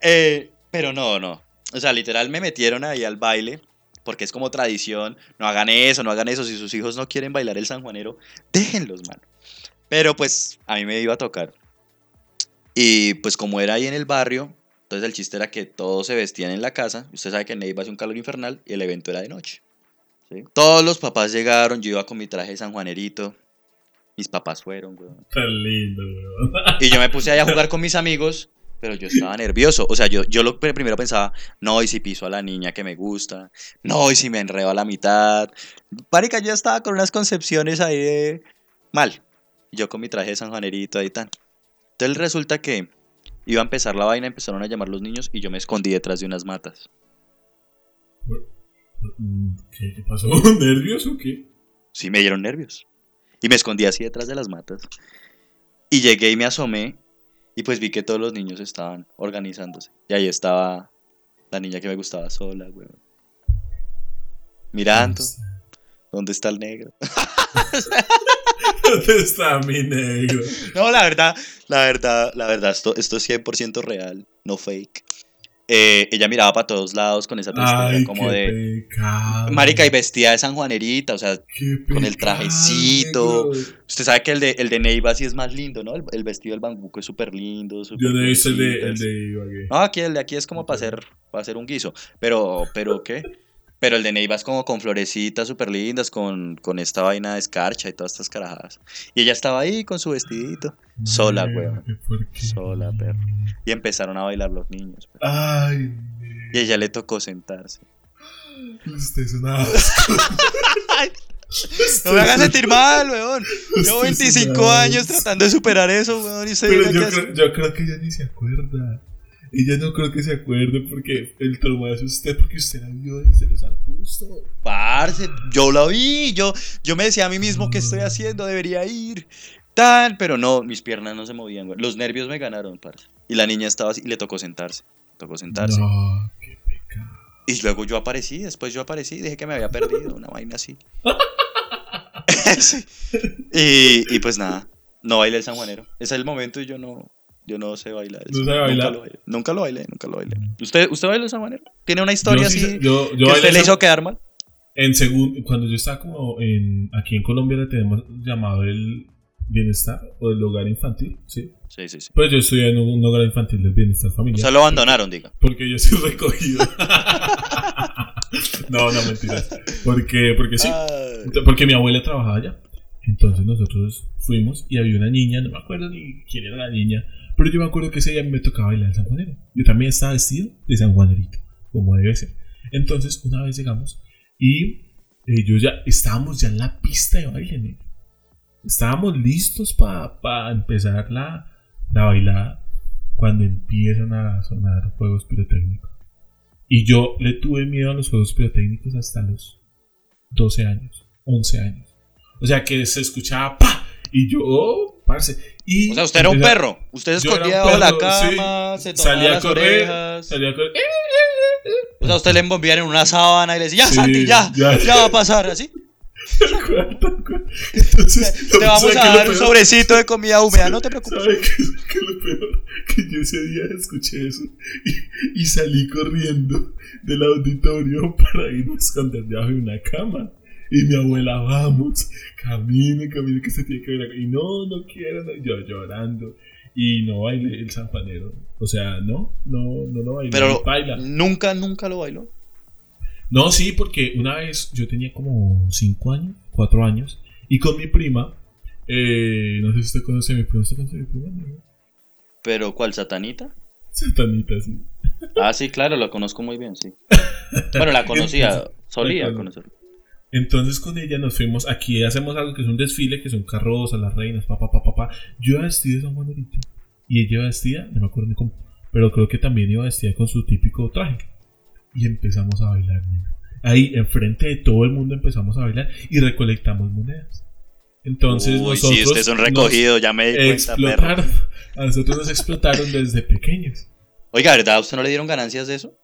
Eh, pero no, no. O sea, literal me metieron ahí al baile, porque es como tradición, no hagan eso, no hagan eso, si sus hijos no quieren bailar el sanjuanero, déjenlos, mano. Pero pues a mí me iba a tocar. Y pues como era ahí en el barrio, entonces el chiste era que todos se vestían en la casa, usted sabe que en Neiva hace un calor infernal y el evento era de noche. ¿sí? Todos los papás llegaron, yo iba con mi traje de sanjuanerito, mis papás fueron, weón. Tan lindo, weón. Y yo me puse ahí a jugar con mis amigos, pero yo estaba nervioso. O sea, yo, yo lo primero pensaba, no, y si piso a la niña que me gusta, no, y si me enredo a la mitad. Pánica, yo estaba con unas concepciones ahí de mal. Yo con mi traje de sanjuanerito ahí tan. Entonces resulta que iba a empezar la vaina, empezaron a llamar los niños y yo me escondí detrás de unas matas. ¿Qué, qué pasó? ¿Nervios o qué? Sí, me dieron nervios. Y me escondí así detrás de las matas. Y llegué y me asomé. Y pues vi que todos los niños estaban organizándose. Y ahí estaba la niña que me gustaba sola, weón. Mirando, ¿dónde está el negro? ¿Dónde está mi negro? No, la verdad, la verdad, la verdad, esto, esto es 100% real, no fake. Eh, ella miraba para todos lados con esa tristeza Ay, como qué de... pecado. Marica, y vestida de sanjuanerita, o sea, Qué con el trajecito. Usted sabe que el de, el de Neiva sí es más lindo, ¿no? El, el vestido del bambuco es súper lindo. Yo no he visto el de, el de Ibagué. No, aquí el de aquí es como para hacer, para hacer un guiso. Pero, pero, ¿qué? Pero el de Neiva es como con florecitas súper lindas, con, con esta vaina de escarcha y todas estas carajadas. Y ella estaba ahí con su vestidito. Sola, weón. Sola, perro. Y empezaron a bailar los niños. perro. Ay, Y ella le tocó sentarse. Usted es una. No me hagas sentir mal, weón. Llevo Usted es 25 una años tratando de superar eso, weón. Y Pero yo creo, yo creo que ella ni se acuerda. Ella no creo que se acuerde porque el trauma es usted, porque usted la vio desde los arbustos. Parce, yo lo vi, yo, yo me decía a mí mismo qué estoy haciendo, debería ir, tan, pero no, mis piernas no se movían, güey. Los nervios me ganaron, parce. Y la niña estaba así, y le tocó sentarse, le tocó sentarse. No, qué pecado. Y luego yo aparecí, después yo aparecí, dije que me había perdido, una vaina así. Sí. y, y pues nada, no bailé el sanjuanero. Ese es el momento y yo no, yo no sé bailar. Nunca lo bailé, nunca lo bailé, nunca lo bailé. ¿Usted, usted baila el sanjuanero? ¿Tiene una historia sí así yo, yo que bailé usted le esa- hizo quedar mal? En segundo, cuando yo estaba como en, aquí en Colombia le tenemos llamado el bienestar o el hogar infantil, ¿sí? Sí, sí, sí. Pues yo estoy en un hogar infantil del bienestar O familiar. sea, lo abandonaron, diga. Porque yo soy recogido. no, no, mentiras. Porque, porque sí. Porque mi abuela trabajaba allá. Entonces nosotros fuimos y había una niña, no me acuerdo ni quién era la niña, pero yo me acuerdo que ese día me tocaba bailar el San Juanero. Yo también estaba vestido de San Juanerito, como debe ser. Entonces, una vez llegamos y eh, yo ya estábamos ya en la pista de baile, ¿no? Estábamos listos para empezar la, la bailada cuando empiezan a sonar juegos pirotécnicos. Y yo le tuve miedo a los juegos pirotécnicos hasta los 12 años, 11 años. O sea que se escuchaba ¡pa! Y yo, oh, parce. Y O sea, usted era un perro. Usted se escondía bajo la cama, sí. se tomaba Salía a las correr, orejas. salía a correr. O sea, usted le envolvían en una sábana y le decía, ya, Sí, Santi, ya, ya. ya, va a pasar, así. Entonces, Te vamos ¿sabe a dar un sobrecito de comida húmeda, no te preocupes. ¿Sabe qué es es lo peor? Que yo ese día escuché eso y, y salí corriendo del auditorio para irme a esconder debajo de una cama. Y mi abuela, vamos, camine, camine, que se tiene que ver acá. Y no, no quiero, no. yo llorando. Y no bailé el sanjuanero. O sea, no, no, no lo bailé. Pero baila. nunca, nunca lo bailó. No, sí, porque una vez yo tenía como 5 años, 4 años, y con mi prima, eh, no sé si usted conoce a mi prima, ¿usted conoce a mi prima? No? Pero, ¿cuál, satanita? Satanita, sí. Ah, sí, claro, la conozco muy bien, sí. Bueno, la conocía, solía La conocer. Entonces con ella nos fuimos, aquí hacemos algo que es un desfile, que son carrozas, las reinas, papá, papá, papá. Yo iba vestida de San Juanerito y ella iba vestida, no me acuerdo ni cómo, pero creo que también iba vestida con su típico traje. Y empezamos a bailar. Ahí, enfrente de todo el mundo empezamos a bailar y recolectamos monedas. Entonces Uy, nosotros sí, usted es un nos recogido, ya me di cuenta, perro. explotaron. A nosotros nos explotaron desde pequeños. Oiga, ¿verdad? ¿A usted no le dieron ganancias de eso?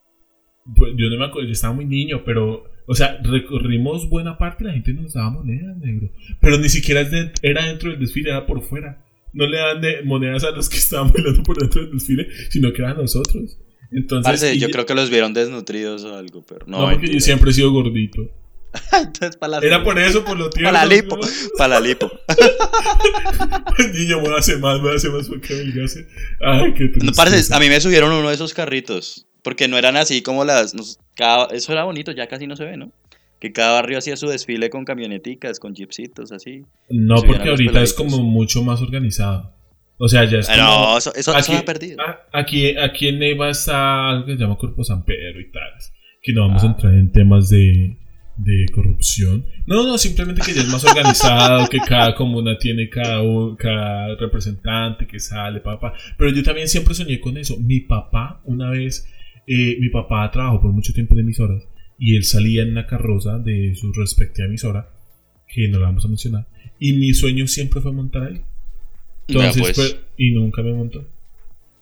Pues, yo no me acuerdo, yo estaba muy niño, pero, o sea, recorrimos buena parte y la gente nos daba monedas, negro. Pero ni siquiera era dentro del desfile, era por fuera. No le dan de monedas a los que estaban bailando por dentro del desfile, sino que eran nosotros. Entonces, Parce, yo creo que los vieron desnutridos o algo, pero no. no, porque yo siempre he sido gordito. Entonces, para la, Era por eso, por lo tierno. para la lipo, ¿no? para la lipo. Niño, muévase más, muévase más porque adelgace. Ay, qué No, parce, a mí me subieron uno de esos carritos, porque no eran así como las... cada- eso era bonito, ya casi no se ve, ¿no? Que cada barrio hacía su desfile con camioneticas, con jeepsitos, así. No, porque ahorita es como mucho más organizado. O sea, ya es Ah, no, eso, eso, eso aquí, ha perdido. a- aquí, aquí en Neiva está algo que se llama Cuerpo San Pedro y tal. Que no vamos a Ah. entrar en temas de, de corrupción. No, no, simplemente que ya es más organizado, que cada comuna tiene cada, cada representante que sale, papá. Pero yo también siempre soñé con eso. Mi papá, una vez, eh, mi papá trabajó por mucho tiempo en emisoras y él salía en una carroza de su respectiva emisora, que no la vamos a mencionar. Y mi sueño siempre fue montar ahí. Entonces, pues. pues, y nunca me montó.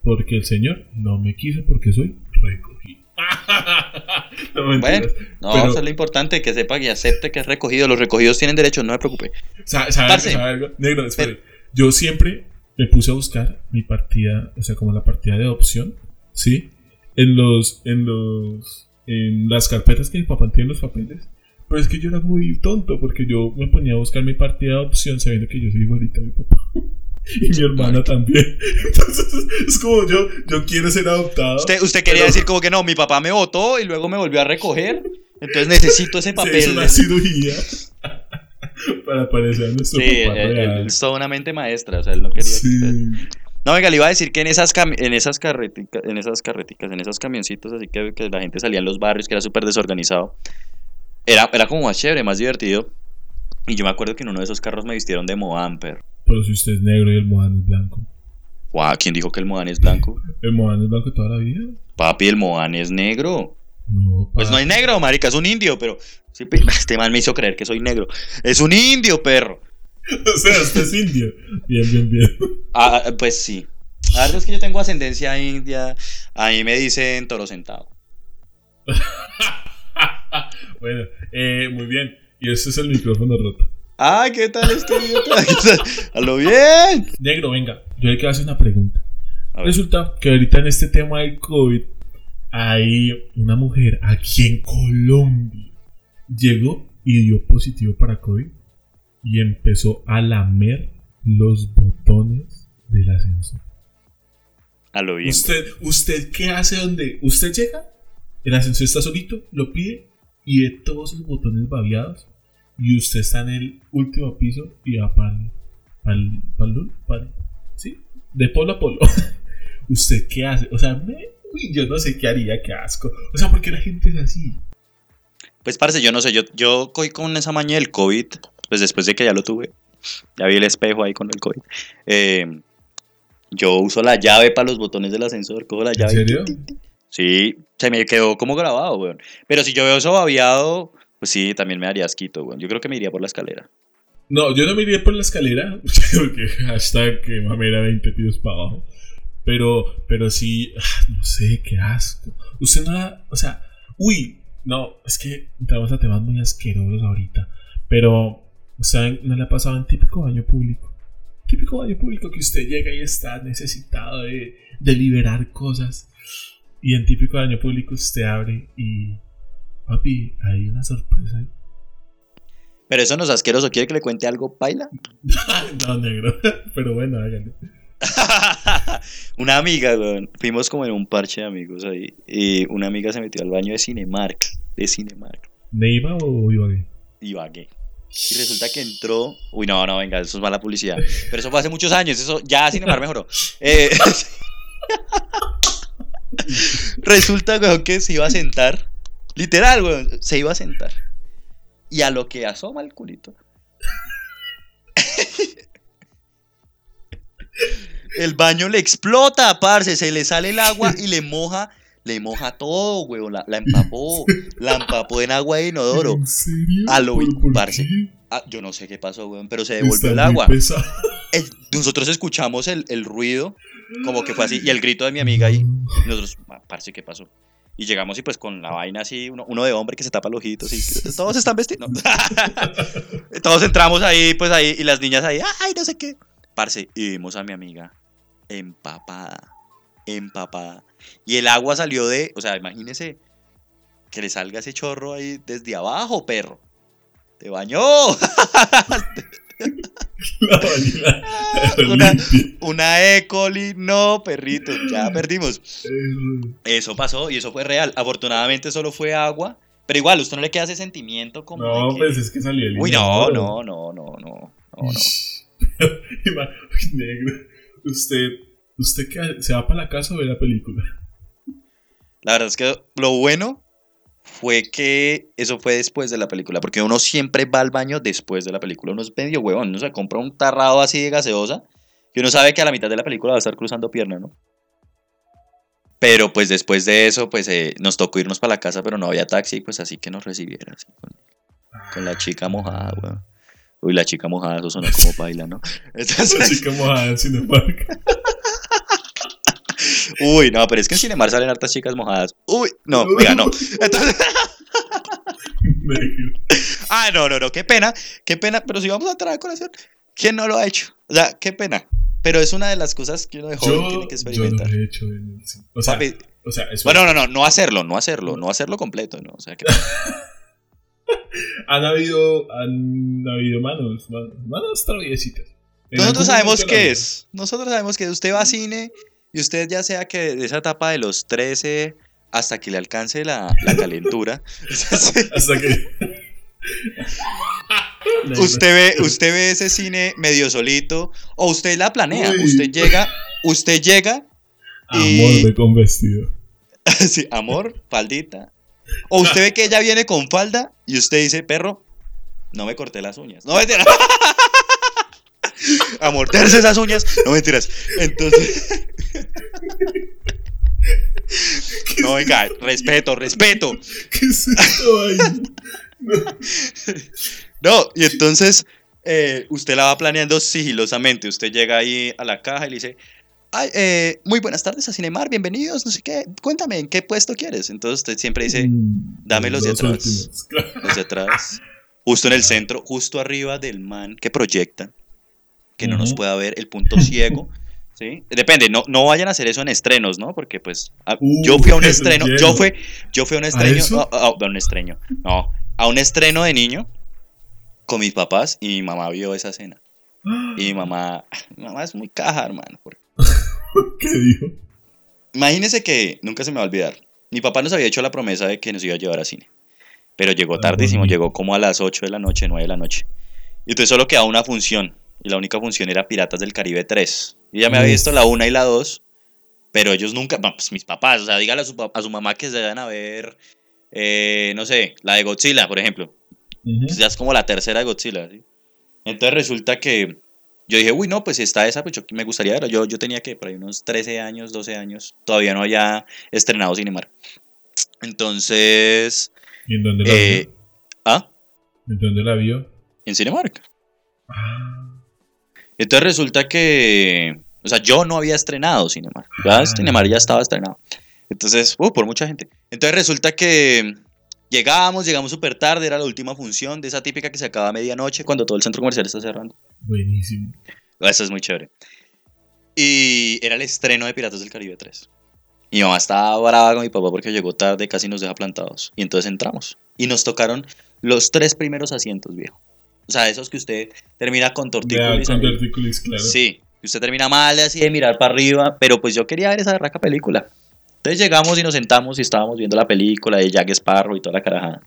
Porque el señor no me quiso porque soy recogido. no Bueno, no, pero- eso es lo importante, que sepa y acepte que es recogido. Los recogidos tienen derecho, no me preocupe. Sa- ¿Sabe, Parce. sabe algo? Negro, espere. Yo siempre me puse a buscar mi partida, o sea, como la partida de adopción, ¿sí? En los, en los, en las carpetas que mi papá tiene en los papeles. Pero es que yo era muy tonto porque yo me ponía a buscar mi partida de adopción sabiendo que yo soy igualito a mi papá. Y mi hermana también. Entonces, es como yo, yo quiero ser adoptado. Usted, usted quería pero decir como que no, mi papá me votó y luego me volvió a recoger. Entonces necesito ese Se papel. hizo una cirugía para parecer a nuestro Sí, papá real. es toda una mente maestra, o sea, él no quería que Sí. usted- No, venga, le iba a decir que en esas, en esas carreticas, en esas carreticas, en esos camioncitos, así que, que la gente salía en los barrios, que era súper desorganizado, era, era como más chévere, más divertido. Y yo me acuerdo que en uno de esos carros me vistieron de Moan, pero... Pero si usted es negro y el Mohan es blanco. Guau, ¿quién dijo que el Moan es blanco? ¿El Mohan es blanco toda la vida? Papi, el Moan es negro. No, Pues no es negro, marica, es un indio, pero... este man me hizo creer que soy negro. Es un indio, perro. O sea, usted es indio. Bien, bien, bien. Ah, ah, pues sí. La verdad es que yo tengo ascendencia india. A mí me dicen toro sentado. bueno, eh, muy bien. Y este es el micrófono roto. Ay, ¿qué tal este idiota? A lo bien. Negro, venga, yo le quiero hacer una pregunta. Resulta que ahorita en este tema del COVID hay una mujer aquí en Colombia. Llegó y dio positivo para COVID y empezó a lamer los botones del ascensor. A lo bien. ¿Usted, ¿Usted qué hace donde usted llega? El ascensor está solito, lo pide y ve todos sus botones babeados. Y usted está en el último piso y va para el. Para ¿Sí? De polo a polo. ¿Usted qué hace? O sea, me- uy, yo no sé qué haría, qué asco. O sea, ¿por qué la gente es así? Pues parce, yo no sé, yo, yo cogí con esa maña del COVID, pues después de que ya lo tuve, ya vi el espejo ahí con el COVID. eh, yo uso la llave para los botones del ascensor, cojo la ¿En llave. serio? Sí, se me quedó como grabado, weón. Pero si yo veo eso babeado, pues sí, también me daría asquito, weón. Yo creo que me iría por la escalera. No, yo no me iría por la escalera, porque hashtag que mamera 20 pisos para abajo. Pero, pero sí, ah, no sé, qué asco. Usted no la, o sea, uy, no, es que entramos a temas muy asquerosos ahorita. Pero, ¿saben? ¿No le ha pasado en típico baño público? Típico baño público que usted llega y está necesitado de, de liberar cosas. Y en típico baño público usted abre y, papi, hay una sorpresa ahí. Pero eso no es asqueroso. ¿Quiere que le cuente algo, paila? no, negro. Pero bueno, hágale. una amiga, weón. Fuimos como en un parche de amigos ahí. Y una amiga se metió al baño de Cinemark. De Cinemark. ¿Neiva o Ibagué? Y vagué. Y resulta que entró. Uy, no, no, venga, eso es mala publicidad. Pero eso fue hace muchos años. Eso ya Cinemark mejoró. Eh, resulta, weón, que se iba a sentar. Literal, weón. Se iba a sentar. Y a lo que asoma el culito. El baño le explota, parce, se le sale el agua y le moja, le moja todo, weón, la, la empapó, la empapó en agua de inodoro. ¿En serio? A lo ¿Por- por parce. Ah, yo no sé qué pasó, weón, pero se devolvió el agua. El- nosotros escuchamos el, el ruido, como que fue así, y el grito de mi amiga y nosotros, "Ah, parce, ¿qué pasó? Y llegamos y pues con la vaina así, uno, uno de hombre que se tapa los ojitos y todos están vestidos. Todos entramos ahí, pues ahí, y las niñas ahí, ay, no sé qué. Parce, y vimos a mi amiga empapada, empapada. Y el agua salió de, o sea, imagínese que le salga ese chorro ahí desde abajo, perro. Te bañó. Bañera Una-. Una E. coli, no, perrito, ya perdimos. Eso pasó y eso fue real. Afortunadamente solo fue agua, pero igual, usted no le queda ese sentimiento como. No, que- pues es que salió el Uy, no, no, no, no, no, no, no. Negro. Usted, usted que se va para la casa o ve la película. La verdad es que lo bueno fue que eso fue después de la película, porque uno siempre va al baño después de la película. Uno es medio huevón, uno se compra un tarrado así de gaseosa y uno sabe que a la mitad de la película va a estar cruzando pierna, ¿no? Pero pues después de eso, pues eh, nos tocó irnos para la casa, pero no había taxi, pues así que nos recibiera así, con, con la chica mojada, weón. Uy, la chica mojada, eso suena como baila, ¿no? Entonces, Así como a Cinemark. Uy, no, pero es que en Cinemar salen hartas chicas mojadas. Uy, no, oiga, no. Entonces. Ah, no, no, no, qué pena, qué pena, pero si vamos a entrar a corazón, ¿quién no lo ha hecho? O sea, qué pena. Pero es una de las cosas que uno de joven Yo, tiene que yo lo experimentar. he hecho el. O sea, Papi, o sea eso bueno, no, no, no hacerlo, no hacerlo, no hacerlo completo, ¿no? O sea, que han habido, han habido manos, manos, manos traviesitas. Nosotros sabemos qué es. Nosotros sabemos que usted va a cine y usted ya sea que de esa etapa de los 13 hasta que le alcance la, la calentura, Hasta que. Usted ve, usted ve ese cine medio solito o usted la planea, Uy. usted llega, usted llega Amor y- de con vestido. Sí, amor, faldita. O usted ve que ella viene con falda y usted dice, perro, no me corté las uñas. No mentira. Amorterse esas uñas. No mentiras. Entonces. No, venga, respeto, respeto. ¿Qué es esto ahí? No, y entonces eh, usted la va planeando sigilosamente. Usted llega ahí a la caja y le dice, Ay, eh, muy buenas tardes a Cinemar, bienvenidos, no sé qué, cuéntame, ¿en qué puesto quieres? Entonces usted siempre dice, Mm, dame los de atrás. los de atrás, justo en el centro, justo arriba del man que proyecta, que no nos pueda ver el punto ciego. ¿Sí? Depende, no, no vayan a hacer eso en estrenos, ¿no? Porque pues a- Uh, yo fui a un estreno, yo fui, yo fui a un estreno, a, a- a un estreno, no, a un estreno de niño con mis papás y mi mamá vio esa escena. Y mi mamá, mi mamá es muy caja, hermano. porque- ¿Qué dijo? Imagínense que nunca se me va a olvidar. Mi papá nos había hecho la promesa de que nos iba a llevar a cine. Pero llegó tardísimo, llegó como a las 8 de la noche, 9 de la noche. Y entonces solo quedaba una función. Y la única función era Piratas del Caribe 3. Y ya me había Uf. visto la 1 y la 2. Pero ellos nunca, pues mis papás, o sea, dígale a su, a su mamá que se vayan a ver, eh, no sé, la de Godzilla, por ejemplo. Ujú. Pues ya es como la tercera de Godzilla. ¿sí? Entonces resulta que yo dije, uy, no, pues está esa, pues yo me gustaría verla. Yo, yo tenía que por ahí unos 13 años, 12 años. Todavía no había estrenado Cinemar. Entonces, ¿Y en dónde la eh, vio? ¿ah? ¿En dónde la vio? En Cinemark. Ah, Entonces resulta que, o sea, yo no había estrenado Cinemar. Ya Ah. Cinemar ya estaba estrenado. Entonces, uh, por mucha gente. Entonces resulta que llegamos, llegamos súper tarde, era la última función de esa típica que se acaba a medianoche cuando todo el centro comercial está cerrando. buenísimo. Eso es muy chévere. Y era el estreno de Piratas del Caribe 3. Mi mamá estaba brava con mi papá porque llegó tarde, casi nos deja plantados. Y entonces entramos. Y nos tocaron los tres primeros asientos, viejo. O sea, esos que usted termina con tortícolis. con tortícolis, claro. Sí, que usted termina mal así de mirar para arriba. Pero pues yo quería ver esa berraca película. Entonces llegamos y nos sentamos y estábamos viendo la película de Jack Sparrow y toda la carajada.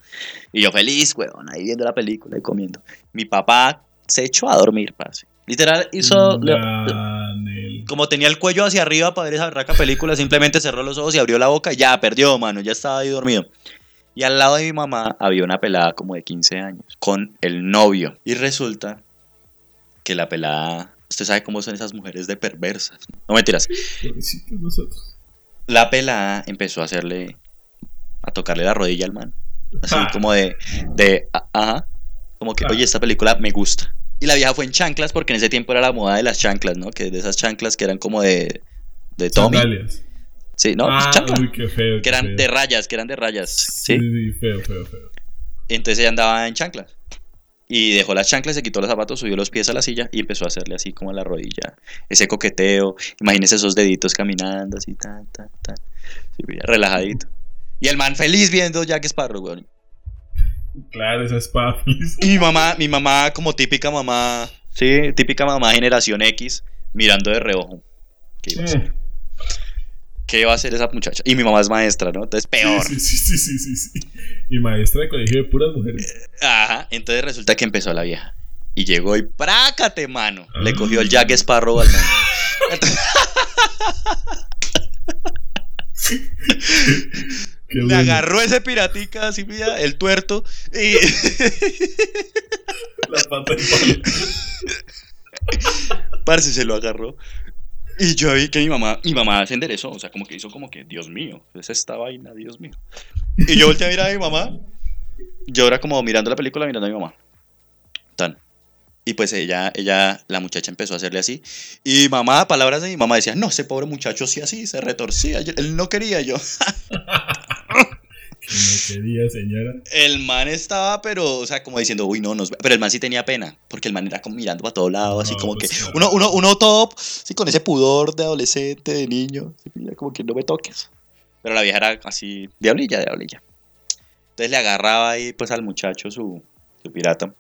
Y yo feliz, weón, ahí viendo la película y comiendo. Mi papá se echó a dormir, parce. Literal, hizo... Daniel. como tenía el cuello hacia arriba para ver esa berraca película, simplemente cerró los ojos y abrió la boca y ya, perdió, mano, ya estaba ahí dormido. Y al lado de mi mamá había una pelada como de 15 años, con el novio. Y resulta que la pelada, usted sabe cómo son esas mujeres de perversas. No, mentiras. Nosotros. La pelada empezó a hacerle, a tocarle la rodilla al man. Así Ah. como de, de, ajá, Como que, Claro. oye, esta película me gusta. Y la vieja fue en chanclas porque en ese tiempo era la moda de las chanclas, ¿no? Que de esas chanclas que eran como de, de Tommy. Sandalias. Sí, no, ah, chanclas. uy, qué feo. Que eran feo. de rayas, que eran de rayas. Sí, Sí. sí, feo, feo, feo. Entonces ella andaba en chanclas. Y dejó las chanclas, se quitó los zapatos, subió los pies a la silla y empezó a hacerle así como a la rodilla. Ese coqueteo. Imagínese esos deditos caminando así, tan, tan, tan. Sí, mira, relajadito. Y el man feliz viendo Jack Sparrow, weón. Claro, esa es Papis. Y mi mamá, mi mamá, como típica mamá, sí, típica mamá generación X, mirando de reojo. ¿Qué iba a hacer? ¿Qué iba a hacer esa muchacha? Y mi mamá es maestra, ¿no? Entonces peor. Sí, sí, sí, sí, sí, sí. Y maestra de colegio de puras mujeres. Ajá, entonces resulta que empezó la vieja. Y llegó y prácate, mano. Le cogió el Jack Sparrow al man. Entonces, le bueno. agarró ese piratica así, mira, el tuerto. Y La pata de palo. parce se lo agarró. Y yo vi que mi mamá, mi mamá se enderezó, o sea, como que hizo como que, Dios mío, es esta vaina, Dios mío. Y yo volteé a mirar a mi mamá. Yo era como mirando la película, mirando a mi mamá. Tan. Y pues ella, ella, la muchacha empezó a hacerle así. Y mamá, palabras de mi mamá decía, no, ese pobre muchacho sí así, se retorcía. Él no quería yo. Que no quería, señora. El man estaba, pero, o sea, como diciendo, uy, no, nos... Pero el man sí tenía pena, porque el man era como mirando para todos lados, así No, como que... pues, claro. Uno, uno, uno top, sí, con ese pudor de adolescente, de niño, como que no me toques. Pero la vieja era así, diablilla, diablilla. Entonces le agarraba ahí, pues, al muchacho su, su pirata.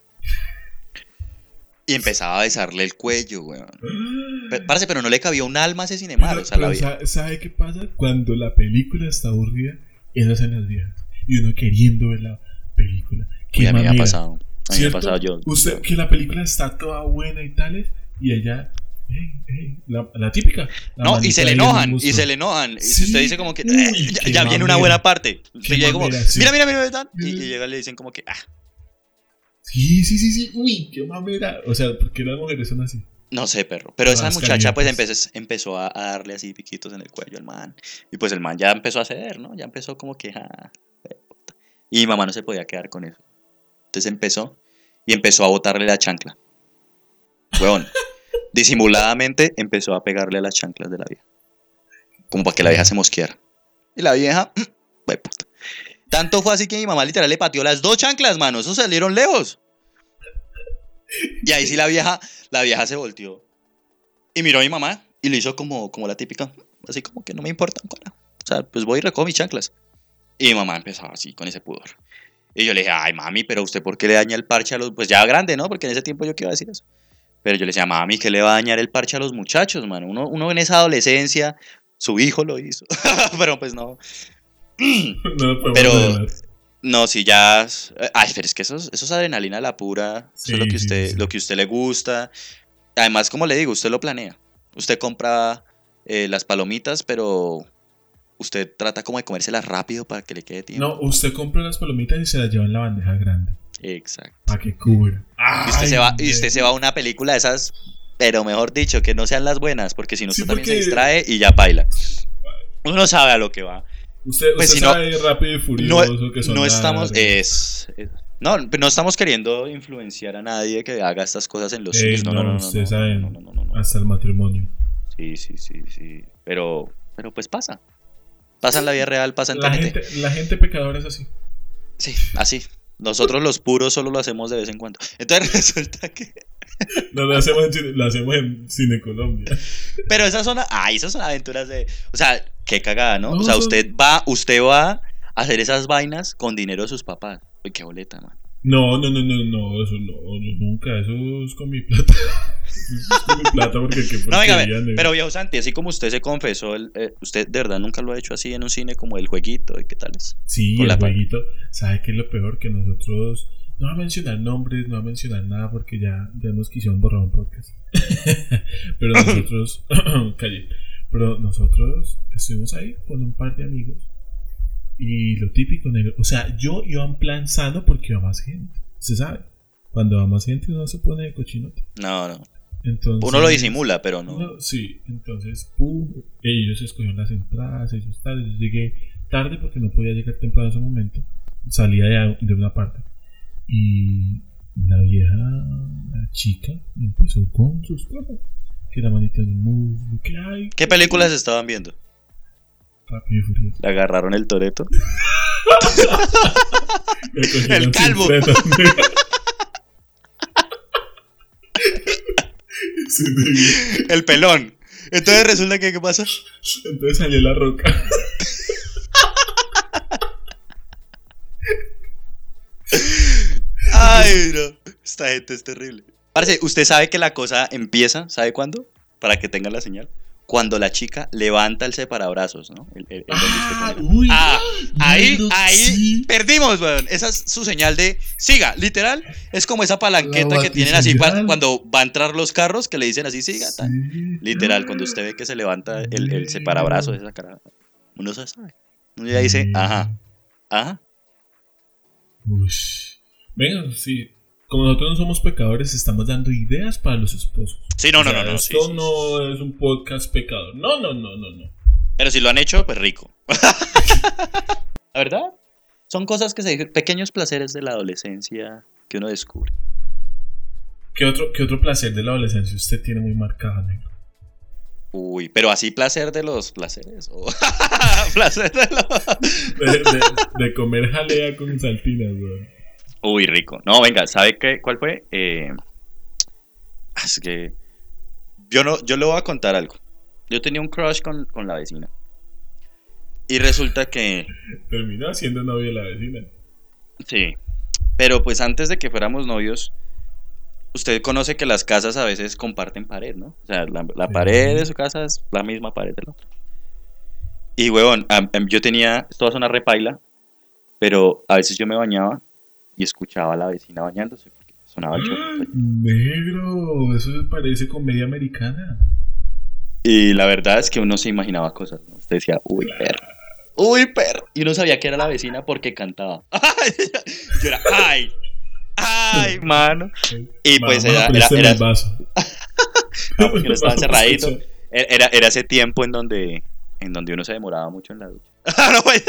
Y empezaba a besarle el cuello, weón. Parce, pero no le cabía un alma a ese cinemar, Pero- o sea, la pero sa- ¿Sabe qué pasa? Cuando la película está aburrida, esas en las viejas. Y uno queriendo ver la película. Qué Uy, a mí me ha pasado. A mí me ha pasado yo. Usted, que la película está toda buena y tales, y ella. ey, ey, la, la típica. la No, y se le enojan, y se le enojan. Y si Sí, usted dice como que uy, "Eh, ya, viene una buena parte. Usted llega como, sí. mira, mira, mira, mira", y, y llega y le dicen como que, ah, Sí, sí, sí, sí. Uy, qué mamera. O sea, ¿por qué las mujeres son así? No sé, perro. Pero esa muchacha pues empezó, empezó a, a darle así piquitos en el cuello al man. Y pues el man ya empezó a ceder, ¿no? Ya empezó como que, ah, eh, puta". Y mi mamá no se podía quedar con eso. Entonces empezó y empezó a botarle la chancla. Huevón. Disimuladamente empezó a pegarle a las chanclas de la vieja. Como para que la vieja se mosqueara. Y la vieja, "Hue puta". Tanto fue así que mi mamá literal le pateó las dos chanclas, mano. Esos salieron lejos. Y ahí sí la vieja, la vieja se volteó. Y miró a mi mamá y le hizo como, como la típica. Así como que no me importa. cola. O sea, pues voy y recojo mis chanclas. Y mi mamá empezaba así con ese pudor. Y yo le dije, ay mami, pero usted por qué le daña el parche a los... Pues ya grande, ¿no? Porque en ese tiempo yo qué iba a decir eso. Pero yo le decía, mami, ¿qué le va a dañar el parche a los muchachos, mano? Uno, uno en esa adolescencia, su hijo lo hizo. pero pues no. No Pero- revelar. No, si ya. Ay, pero es que eso, es- eso es adrenalina a la pura. Eso es lo que usted, sí. lo que usted le gusta. Además, como le digo, usted lo planea. Usted compra eh, las palomitas, pero usted trata como de comérselas rápido para que le quede tiempo. No, usted compra las palomitas y se las lleva en la bandeja grande. Exacto. Para que cubra. Y usted, se va, y usted se va a una película de esas, pero mejor dicho, que no sean las buenas, porque si no, Sí, usted también se distrae y ya baila. Uno sabe a lo que va. Usted, Pues usted si no- sabe rápido y No, furioso que son no estamos. Es, es- no, no estamos queriendo influenciar a nadie que haga estas cosas en los Ey, cines. No, no, no, no. usted no, sabe, no, no, no, no, no. hasta el matrimonio. Sí, sí, sí, sí. Pero, pero pues pasa. Pasa en la vida real, pasa en La TNT. gente, la gente pecadora es así. Sí, así. Nosotros los puros solo lo hacemos de vez en cuando. Entonces resulta que. No lo hacemos en Cine, lo hacemos en Cine Colombia. Pero esas son. Ay, esas son aventuras de. O sea, qué cagada, ¿no? No, o sea, son- usted va, usted va a hacer esas vainas con dinero de sus papás. Uy, qué boleta, man. No, no, no, no, no, eso no, yo nunca, eso es con mi plata. Eso es con mi plata porque qué No, venga, pero viejo Santi, así como usted se confesó, el- eh, usted de verdad nunca lo ha hecho así en un cine como el jueguito y qué tal es. Sí, con el jueguito. ¿Sabe qué es lo peor? Que nosotros no va a mencionar nombres, no va a mencionar nada porque ya, ya nos quisieron borrar un podcast. Pero nosotros, calle, pero nosotros estuvimos ahí con un par de amigos y lo típico, negro. O sea, yo iba en plan sano porque iba más gente. Se sabe. Cuando va más gente uno se pone de cochinote. No, no. Entonces, Uno lo disimula, pero no. sí, entonces, pum, ellos escogieron las entradas, ellos tal, yo llegué tarde porque no podía llegar temprano en ese momento, salía de, de una parte y la vieja, la chica, empezó con sus cosas. Que la manita en muslo, que hay. ¿Qué películas estaban viendo? Rápido furioso. Le agarraron el toreto. El calvo. El pelón. Entonces resulta que, ¿qué pasa? Entonces salió la roca. Ay, no. Esta gente es terrible. Parce, ¿usted sabe que la cosa empieza? ¿Sabe cuándo? Para que tenga la señal. Cuando la chica levanta el separabrazos, ¿no? El- el- el donde usted Ah, uy. Ah, ahí, ahí sí. perdimos, weón. Esa es su señal de siga, literal. Es como esa palanqueta La que tienen así cuando va a entrar los carros que le dicen así siga. Sí. Literal, cuando usted ve que se levanta el, el separabrazos, esa cara, uno se sabe. Uno ya dice, ajá, ajá. Ush. Venga, sí. Como nosotros no somos pecadores, estamos dando ideas para los esposos. Sí, no, O no, sea, no, no. sí, Esto sí, no es un podcast pecador. No, no, no, no, no. Pero si lo han hecho, pues rico. La verdad, son cosas que se dicen, pequeños placeres de la adolescencia que uno descubre. ¿Qué otro, ¿Qué otro placer de la adolescencia usted tiene muy marcado, negro? Uy, pero así placer de los placeres. o placer de los... De, de- de comer jalea con saltinas, weón. Uy, rico. No, venga, ¿sabe qué, cuál fue? Eh, es que yo no, yo le voy a contar algo. Yo tenía un crush con, con la vecina. Y resulta que, Terminó siendo novio de la vecina. sí. Pero pues antes de que fuéramos novios, usted conoce que las casas a veces comparten pared, ¿no? O sea, la, la Sí. pared de su casa es la misma pared del otro. Y, huevón, yo tenía, esto va a sonar repaila, pero a veces yo me bañaba y escuchaba a la vecina bañándose porque sonaba el chorrito. Negro, eso parece comedia americana. Y la verdad es que uno se imaginaba cosas, ¿no? Usted decía, uy, perro. Uy, perro. Y uno sabía que era la vecina porque cantaba. Yo era, ay, ay, mano. Y pues Mamá, era, era, era- el vaso. no, porque uno estaba encerradito. Era, era ese tiempo en donde, en donde uno se demoraba mucho en la ducha. No, pues,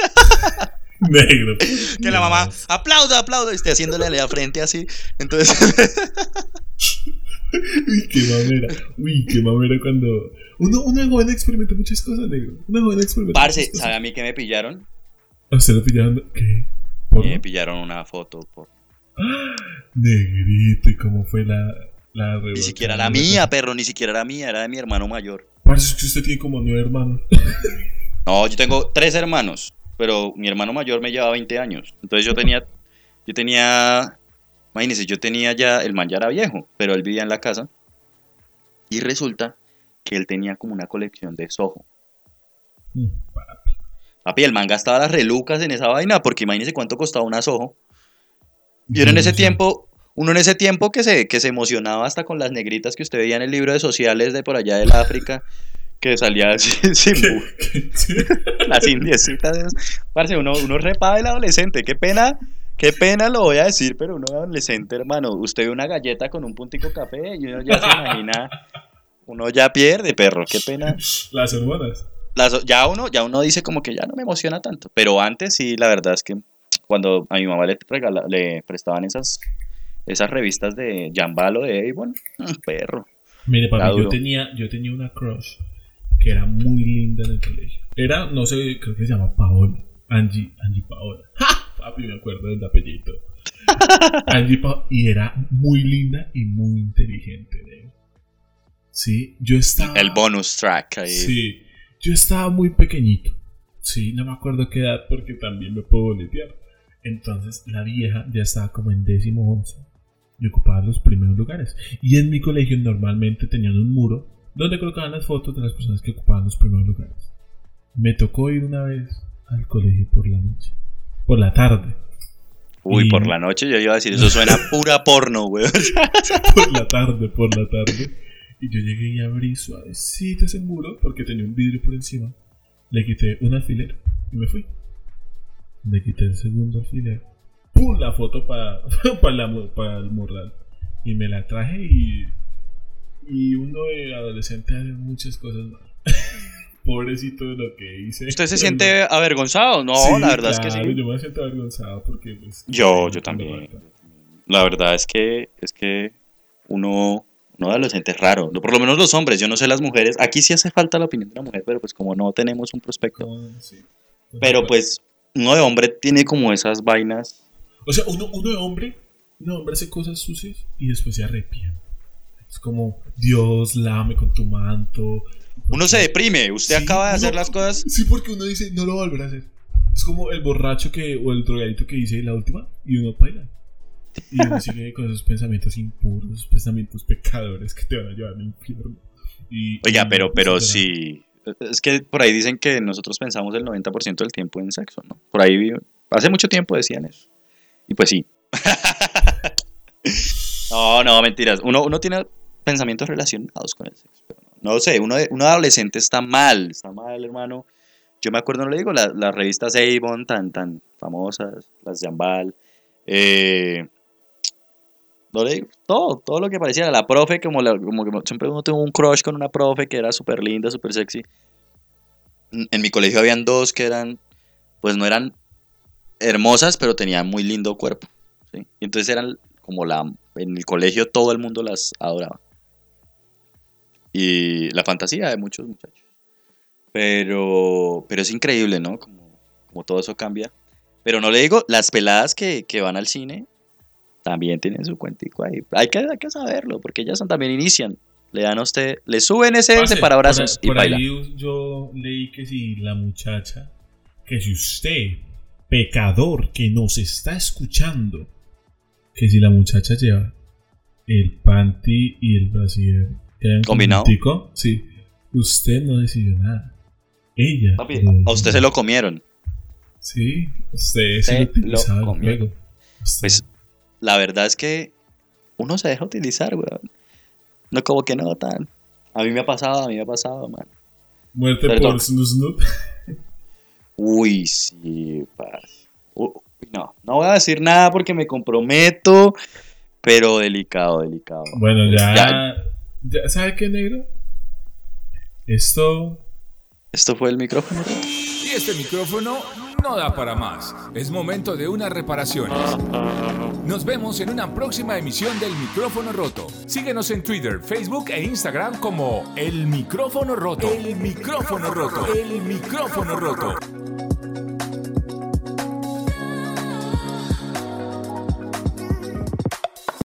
Negro. que la mamá, aplauda, aplauda, y esté haciéndole la frente así. Entonces, Uy, qué mamera. Uy, qué mamera cuando. Uno, de joven experimenta muchas cosas, negro. De joven experimenta parce. ¿sabe a mí que me pillaron? ¿A usted lo pillaron? ¿Qué? ¿Porno? Me pillaron una foto por... Negrito, ¿y cómo fue la. la Ni siquiera era mía, perro, ni siquiera era mía, era de mi hermano mayor. Parce, es que usted tiene como nueve hermanos. No, yo tengo tres hermanos, pero mi hermano mayor me lleva 20 años. Entonces yo tenía, yo tenía, imagínense, yo tenía ya, el man ya era viejo, pero él vivía en la casa. Y resulta que él tenía como una colección de sojo. Mm, Papi, el man gastaba las relucas en esa vaina, porque imagínense cuánto costaba una sojo. Y uno en ese tiempo, uno en ese tiempo que se, que se emocionaba hasta con las negritas que usted veía en el libro de sociales de por allá del África, que salía sin, sin las indiecitas. Parce, uno, uno repa del adolescente. Qué pena, qué pena lo voy a decir, pero uno adolescente, hermano. Usted ve una galleta con un puntico café y uno ya se imagina. Uno ya pierde, perro. Qué pena. Las hormonas. Las- ya, uno, ya uno dice como que ya no me emociona tanto. Pero antes sí, la verdad es que cuando a mi mamá le, regala- le prestaban esas, esas revistas de Jambal o de Avon, mm, perro. Mire, papi, yo tenía, yo tenía una crush que era muy linda en el colegio. Era, no sé, creo que se llama Paola. Angie, Angie Paola. ¡Ja! Papi, me acuerdo del apellido. Angie Paola. Y era muy linda y muy inteligente. ¿eh? Sí, yo estaba. El bonus track ahí. Sí, yo estaba muy pequeñito. Sí, no me acuerdo qué edad porque también me puedo boletear. Entonces la vieja ya estaba como en décimo once y ocupaba los primeros lugares. Y en mi colegio normalmente tenían un muro donde colocaban las fotos de las personas que ocupaban los primeros lugares. Me tocó ir una vez al colegio por la noche. Por la tarde. Uy, Y- por la noche yo iba a decir, eso suena pura porno, güey. por la tarde, por la tarde. Y yo llegué y abrí suavecito ese muro porque tenía un vidrio por encima. Le quité un alfiler y me fui. Le quité el segundo alfiler. ¡Pum! La foto para el morral. Y me la traje y. Y uno de adolescente hace muchas cosas mal. Pobrecito de lo que hice. ¿Usted se siente avergonzado? No, Sí, la verdad es que sí. Yo me siento avergonzado porque. Pues, Yo, yo también. la verdad es que, es que uno, uno adolescente es raro. Por lo menos los hombres, yo no sé las mujeres. Aquí sí hace falta la opinión de la mujer, pero pues como no tenemos un prospecto. No, sí. Pero pues uno de hombre tiene como esas vainas. O sea, uno, uno de hombre, uno de hombre hace cosas sucias y después se arrepiente. Es como, Dios, lame con tu manto. Uno se deprime. Usted Sí, acaba de hacer uno- las cosas. Sí, porque uno dice, no lo va a hacer. Es como el borracho que, o el drogadito que dice la última y uno baila. Y uno sigue con esos pensamientos impuros, esos pensamientos pecadores que te van a llevar al infierno. Y, Oiga, pero, pero sí. Es que por ahí dicen que nosotros pensamos el 90% del tiempo en sexo, ¿no? Por ahí, hace mucho tiempo decían eso. Y pues sí. no, no, mentiras. Uno, uno tiene pensamientos relacionados con el sexo. no, sé, uno, de- uno adolescente está mal, está mal, hermano. Yo me acuerdo, no le digo, la- las revistas Avon tan, tan famosas, las Jambal, eh, no le digo, todo, todo lo que pareciera. La profe, como, la- como que siempre uno tuvo un crush con una profe que era súper linda, súper sexy. En en mi colegio habían dos que eran, pues no eran hermosas, pero tenían muy lindo cuerpo. ¿sí? Y entonces eran como la, en el colegio todo el mundo las adoraba. Y la fantasía de muchos muchachos. Pero, pero es increíble, ¿no? Como, como todo eso cambia. Pero no le digo, las peladas que, que van al cine también tienen su cuentico ahí. Hay que, hay que saberlo, porque ellas son, también inician. Le dan a usted, le suben ese Parce, separabrazos por, y por baila. ahí yo leí que si la muchacha, que si usted, pecador que nos está escuchando, que si la muchacha lleva el panty y el brasier ¿Combinado? conjuntico, sí, usted no decidió nada. Ella. Papi, lo a usted se lo comieron. Sí, usted se lo utilizaba lo. Usted- Pues la verdad es que uno se deja utilizar, weón. No como que no tan. A mí me ha pasado, a mí me ha pasado, man. Muerte perdón. por Snoop Snoop. Uy, sí, parce. Uy, no, no voy a decir nada porque me comprometo, pero delicado, delicado. Bueno, ya, Ya. Ya. ¿Sabe qué, negro? Esto Esto fue el micrófono. Y este micrófono no da para más. Es momento de unas reparaciones. Nos vemos en una próxima emisión del micrófono roto. Síguenos en Twitter, Facebook e Instagram como El Micrófono Roto. El Micrófono Roto. El Micrófono Roto.